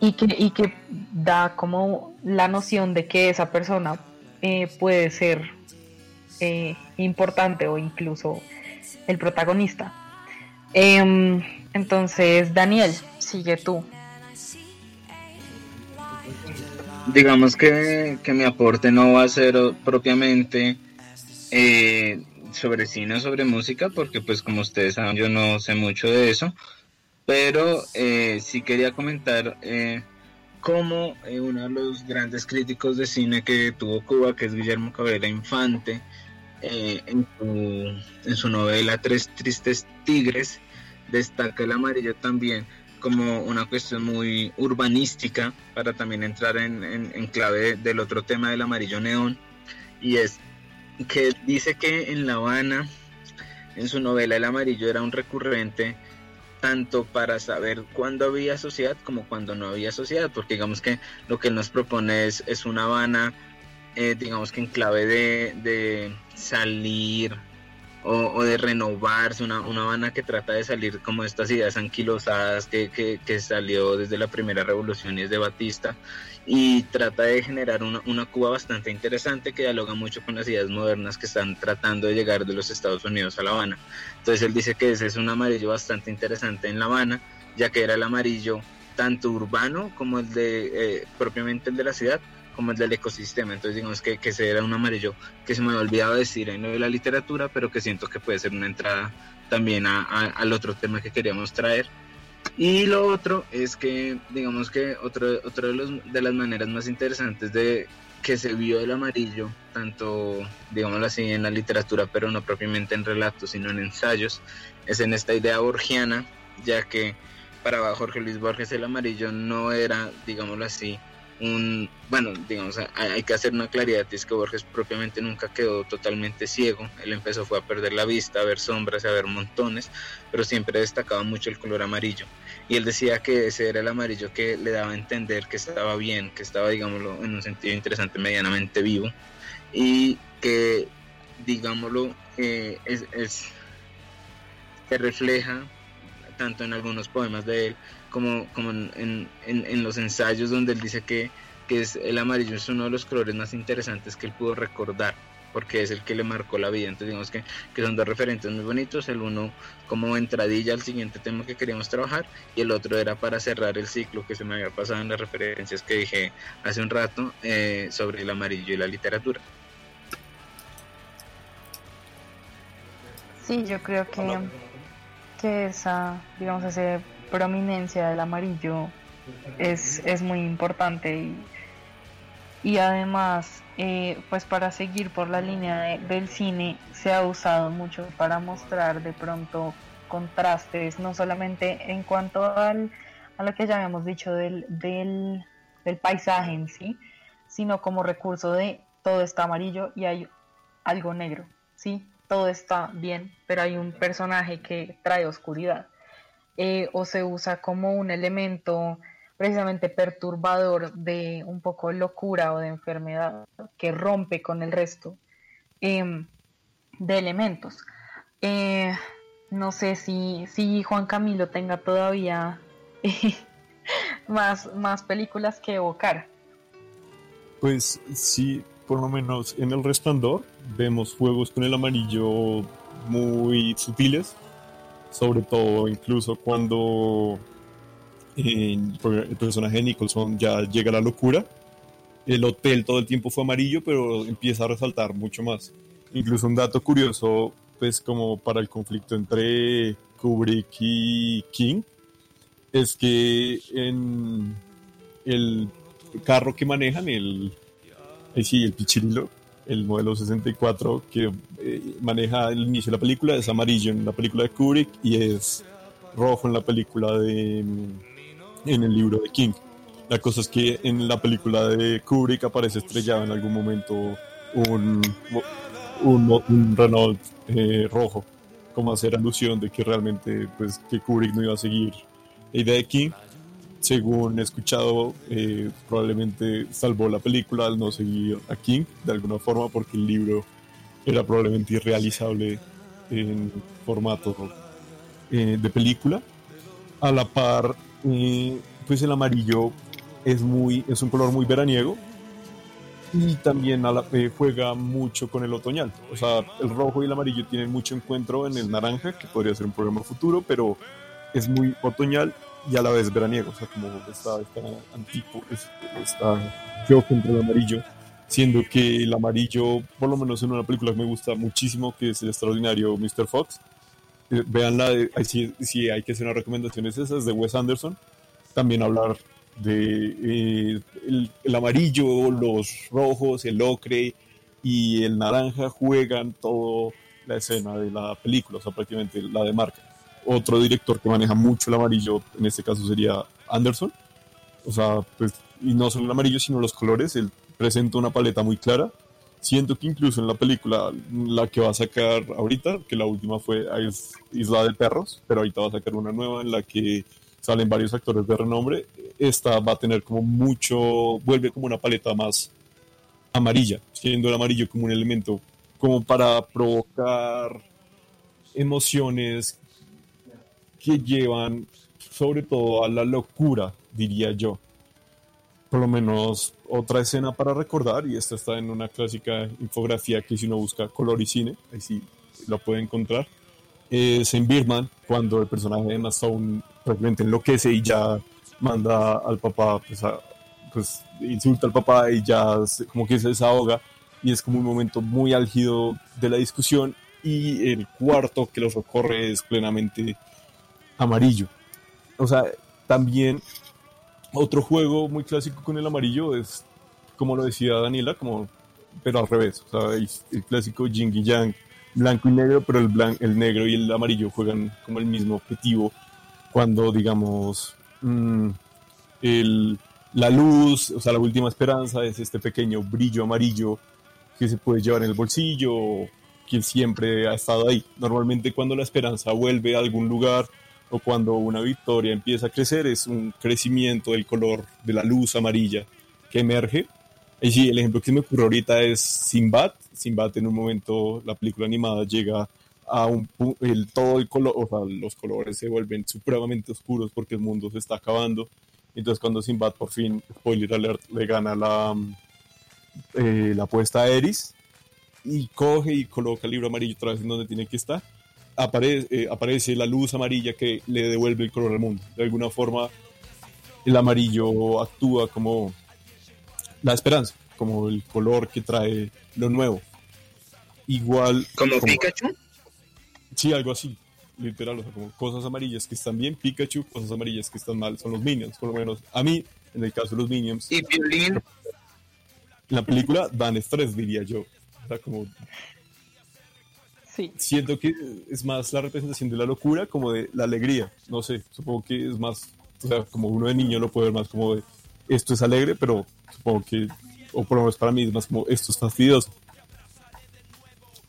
y, que, y que da como la noción de que esa persona eh, puede ser eh, importante o incluso el protagonista. Em, entonces, Daniel, sigue tú. Digamos que, que mi aporte no va a ser propiamente eh, sobre cine o sobre música, porque pues como ustedes saben yo no sé mucho de eso, pero eh, sí quería comentar eh, cómo eh, uno de los grandes críticos de cine que tuvo Cuba, que es Guillermo Cabrera Infante, eh, en, su, en su novela Tres Tristes Tigres, destaca el amarillo también como una cuestión muy urbanística para también entrar en, en- clave del otro tema del amarillo neón y es que dice que en La Habana en su novela El amarillo era un recurrente tanto para saber cuándo había sociedad como cuando no había sociedad porque digamos que lo que él nos propone es, es una Habana eh, digamos que en clave de, de salir o, de renovarse, una, una Habana que trata de salir como estas ideas anquilosadas que, que, que salió desde la primera revolución y es de Batista y trata de generar una, una Cuba bastante interesante que dialoga mucho con las ideas modernas que están tratando de llegar de los Estados Unidos a La Habana. Entonces él dice que ese es un amarillo bastante interesante en La Habana, ya que era el amarillo tanto urbano como el de eh, propiamente el de la ciudad, como el del ecosistema. Entonces digamos que, que ese era un amarillo que se me había olvidado decir en lo de la literatura, pero que siento que puede ser una entrada también a- a- al otro tema que queríamos traer. Y lo otro es que, digamos que otro, otro de, los, de las maneras más interesantes de que se vio el amarillo, tanto, digámoslo así, en la literatura, pero no propiamente en relatos, sino en ensayos, es en esta idea borgiana, ya que para Jorge Luis Borges el amarillo no era, digámoslo así, un, bueno, digamos, hay, que hacer una claridad, es que Borges propiamente nunca quedó totalmente ciego, él empezó fue a perder la vista, a ver sombras, a ver montones, pero siempre destacaba mucho el color amarillo, y él decía que ese era el amarillo que le daba a entender que estaba bien, que estaba, digámoslo, en un sentido interesante, medianamente vivo, y que, digámoslo, eh, es, es, se refleja tanto en algunos poemas de él como, como en, en- en- los ensayos donde él dice que, que es, el amarillo es uno de los colores más interesantes que él pudo recordar porque es el que le marcó la vida. Entonces digamos que, que son dos referentes muy bonitos el uno como entradilla al siguiente tema que queríamos trabajar y el otro era para cerrar el ciclo que se me había pasado en las referencias que dije hace un rato eh, sobre el amarillo y la literatura. Sí, yo creo que, que esa, digamos, esa prominencia del amarillo es, es muy importante y, y además, eh, pues para seguir por la línea de- del cine, se ha usado mucho para mostrar de pronto contrastes, no solamente en cuanto al, a lo que ya habíamos dicho del, del, del paisaje en sí, sino como recurso de todo está amarillo y hay algo negro, ¿sí? Todo está bien, pero hay un personaje que trae oscuridad. Eh, o se usa como un elemento precisamente perturbador de un poco locura o de enfermedad que rompe con el resto em, de elementos. Eh, no sé si, si Juan Camilo tenga todavía más, más películas que evocar. Pues sí, por lo menos en el resplandor vemos juegos con el amarillo muy sutiles, sobre todo incluso cuando eh, el personaje de Nicholson ya llega a la locura. El hotel todo el tiempo fue amarillo, pero empieza a resaltar mucho más. Incluso un dato curioso, pues como para el conflicto entre Kubrick y King, es que en el carro que manejan, el, sí, el Pichirilo, el modelo 64 que eh, maneja el inicio de la película, es amarillo en la película de Kubrick y es rojo en la película de en el libro de King. La cosa es que en la película de Kubrick aparece estrellado en algún momento un, un, un Renault eh, rojo, como hacer alusión de que realmente pues que Kubrick no iba a seguir la idea de King. Según he escuchado, eh, probablemente salvó la película al no seguir a King de alguna forma porque el libro era probablemente irrealizable en formato eh, de película. A la par, eh, pues el amarillo es muy es un color muy veraniego y también juega mucho con el otoñal. O sea, el rojo y el amarillo tienen mucho encuentro en el naranja, que podría ser un programa futuro, pero es muy otoñal y a la vez veraniego. O sea, como está, está antipo, es- está choque entre el amarillo, siendo que el amarillo, por lo menos en una película que me gusta muchísimo, que es el extraordinario Mr. Fox. Eh, Veanla, ahí sí, sí hay que hacer unas recomendaciones esas de Wes Anderson. También hablar de eh, el, el amarillo, los rojos, el ocre y el naranja juegan toda la escena de la película, o sea, prácticamente la de marca. Otro director que maneja mucho el amarillo, en este caso sería Anderson. O sea, pues, y no solo el amarillo, sino los colores. Él presenta una paleta muy clara. Siento que incluso en la película, la que va a sacar ahorita, que la última fue Is- Isla de Perros, pero ahorita va a sacar una nueva en la que salen varios actores de renombre. Esta va a tener como mucho, vuelve como una paleta más amarilla, siendo el amarillo como un elemento como para provocar emociones que llevan sobre todo a la locura, diría yo. Por lo menos otra escena para recordar, y esta está en una clásica infografía que si uno busca color y cine, ahí sí la puede encontrar, es en Birman, cuando el personaje de Stone prácticamente enloquece y ya manda al papá, pues, a- pues insulta al papá y ya se- como que se desahoga, y es como un momento muy álgido de la discusión, y el cuarto que los recorre es plenamente amarillo. O sea, también otro juego muy clásico con el amarillo es, como lo decía Daniela, como, pero al revés. O sea, el, clásico yin y yang, blanco y negro, pero el, blan- el negro y el amarillo juegan como el mismo objetivo. Cuando, digamos, mm, el, la luz, o sea, la última esperanza es este pequeño brillo amarillo que se puede llevar en el bolsillo, que siempre ha estado ahí. Normalmente cuando la esperanza vuelve a algún lugar o cuando una victoria empieza a crecer, es un crecimiento del color de la luz amarilla que emerge. Y el ejemplo que se me ocurre ahorita es Sinbad. Sinbad en un momento, la película animada llega a un el, todo el color, o sea, los colores se vuelven supremamente oscuros porque el mundo se está acabando. Entonces cuando Sinbad por fin, spoiler alert, le gana la, mm, eh, la apuesta a Eris y coge y coloca el libro amarillo otra vez en donde tiene que estar, aparece, eh, aparece la luz amarilla que le devuelve el color al mundo. De alguna forma, el amarillo actúa como la esperanza, como el color que trae lo nuevo. Igual. ¿Como Pikachu? Sí, algo así, literal, o sea, como cosas amarillas que están bien, Pikachu, cosas amarillas que están mal, son los Minions, por lo menos a mí, en el caso de los Minions. ¿Y Violín? En la película dan estrés, diría yo. O sea, como Sí. siento que es más la representación de la locura como de la alegría. No sé, supongo que es más, o sea, como uno de niño lo puede ver más como de esto es alegre, pero supongo que, o por lo menos para mí es más como esto es fastidioso.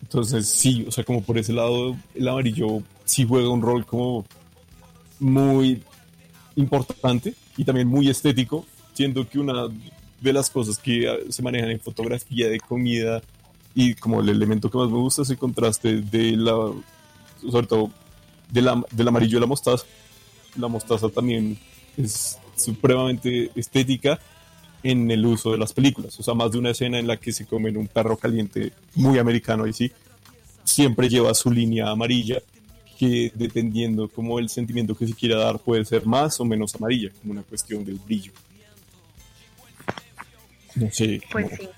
Entonces sí, o sea, como por ese lado el amarillo sí juega un rol como muy importante y también muy estético. Siento que una de las cosas que se manejan en fotografía de comida y como el elemento que más me gusta es el contraste de la, sobre todo de la- del amarillo de la mostaza. La mostaza también es supremamente estética en el uso de las películas. O sea, más de una escena en la que se comen un perro caliente muy americano y sí, siempre lleva su línea amarilla que dependiendo como el sentimiento que se quiera dar puede ser más o menos amarilla, como una cuestión del brillo. No sé. Pues como- sí,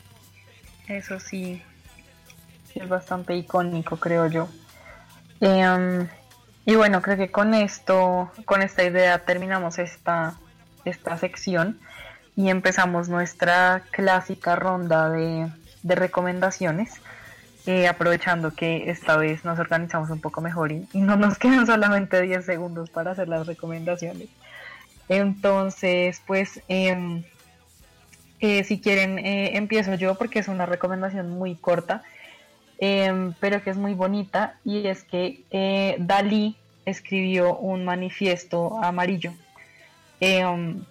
eso sí, es bastante icónico, creo yo. Em, y bueno, creo que con esto, con esta idea terminamos esta, esta sección y empezamos nuestra clásica ronda de, de recomendaciones. eh, aprovechando que esta vez nos organizamos un poco mejor y, y no nos quedan solamente 10 segundos para hacer las recomendaciones. Entonces, pues, em, eh, si quieren, eh, empiezo yo porque es una recomendación muy corta, em, pero que es muy bonita y es que eh, Dalí escribió un manifiesto amarillo. Em,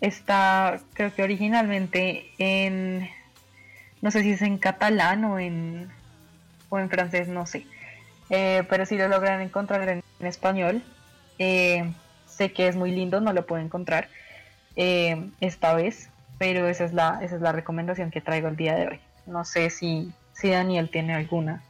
está, creo que originalmente en, no sé si es en catalán o en, o en francés, no sé, Eh, pero si lo logran encontrar en, en español, eh, sé que es muy lindo, no lo puedo encontrar esta vez. pero esa es la, esa es la recomendación que traigo el día de hoy. No sé si, si Daniel tiene alguna.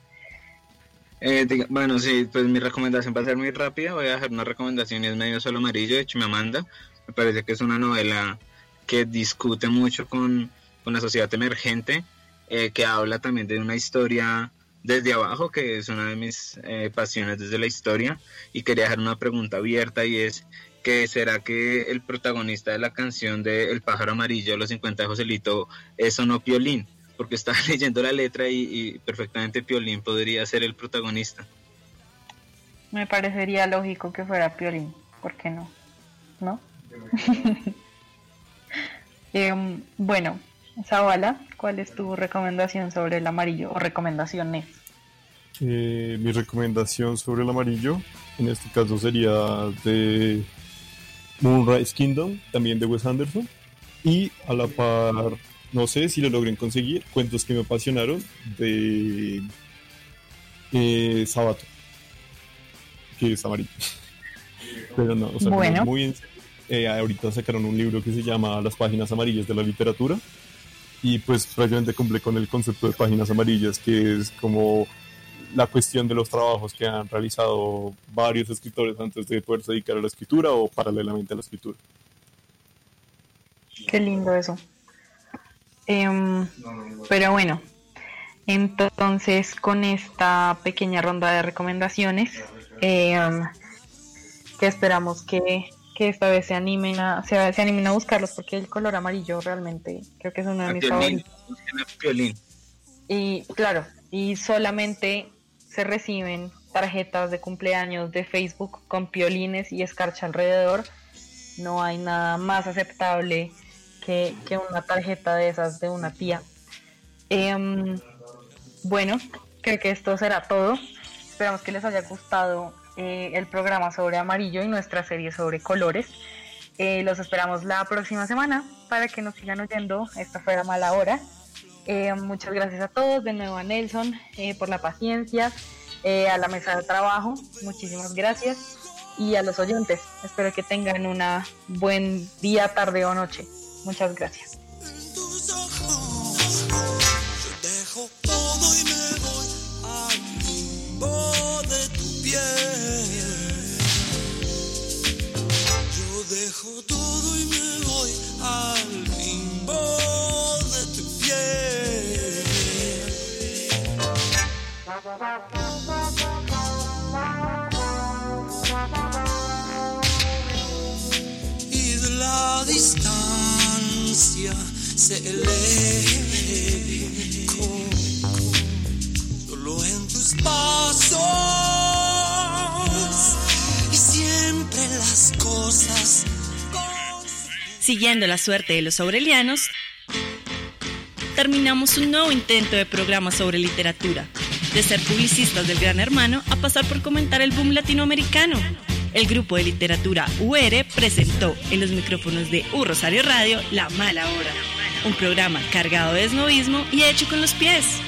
Eh, diga- bueno, sí, pues mi recomendación va a ser muy rápida. Voy a dejar una recomendación y es Medio Solo Amarillo de Chimamanda. Me parece que es una novela que discute mucho con, con la sociedad emergente, eh, que habla también de una historia desde abajo, que es una de mis eh, pasiones desde la historia. Y quería dejar una pregunta abierta y es que será que el protagonista de la canción de El pájaro amarillo, Los 50 de Joselito, es o no Piolín? Porque estaba leyendo la letra y, y perfectamente Piolín podría ser el protagonista. Me parecería lógico que fuera Piolín, ¿por qué no? ¿No? Em, bueno, Zabala, ¿cuál es tu recomendación sobre el amarillo o recomendaciones? Eh, mi recomendación sobre el amarillo, en este caso sería de Moonrise Kingdom, también de Wes Anderson. Y a la par, no sé si lo logren conseguir, cuentos que me apasionaron de eh, Sabato, que es amarillo. Pero no, o sea, Bueno. muy en serio. Eh, ahorita sacaron un libro que se llama Las páginas amarillas de la literatura. Y pues prácticamente cumple con el concepto de páginas amarillas, que es como la cuestión de los trabajos que han realizado varios escritores antes de poderse dedicar a la escritura o paralelamente a la escritura. Qué lindo eso. Em, pero bueno, entonces con esta pequeña ronda de recomendaciones, em, que esperamos que, que esta vez se animen a se, se animen a buscarlos porque el color amarillo realmente creo que es uno de mis favoritos. Y claro, y solamente se reciben tarjetas de cumpleaños de Facebook con piolines y escarcha alrededor. No hay nada más aceptable que, que una tarjeta de esas de una tía. Em, bueno, creo que esto será todo. Esperamos que les haya gustado eh, el programa sobre amarillo y nuestra serie sobre colores. Eh, los esperamos la próxima semana para que nos sigan oyendo. Esta fue la mala hora. Eh, muchas gracias a todos, de nuevo a Nelson eh, por la paciencia, eh, a la mesa de trabajo, muchísimas gracias y a los oyentes. Espero que tengan una buen día, tarde o noche. Muchas gracias. Dejo todo y me voy al limbo de tu piel. Y de la distancia se eco solo en tus pasos y siempre las cosas Siguiendo la suerte de los aurelianos, terminamos un nuevo intento de programa sobre literatura, de ser publicistas del Gran Hermano a pasar por comentar el boom latinoamericano. El grupo de literatura UR presentó en los micrófonos de U Rosario Radio La Mala Hora, un programa cargado de esnovismo y hecho con los pies.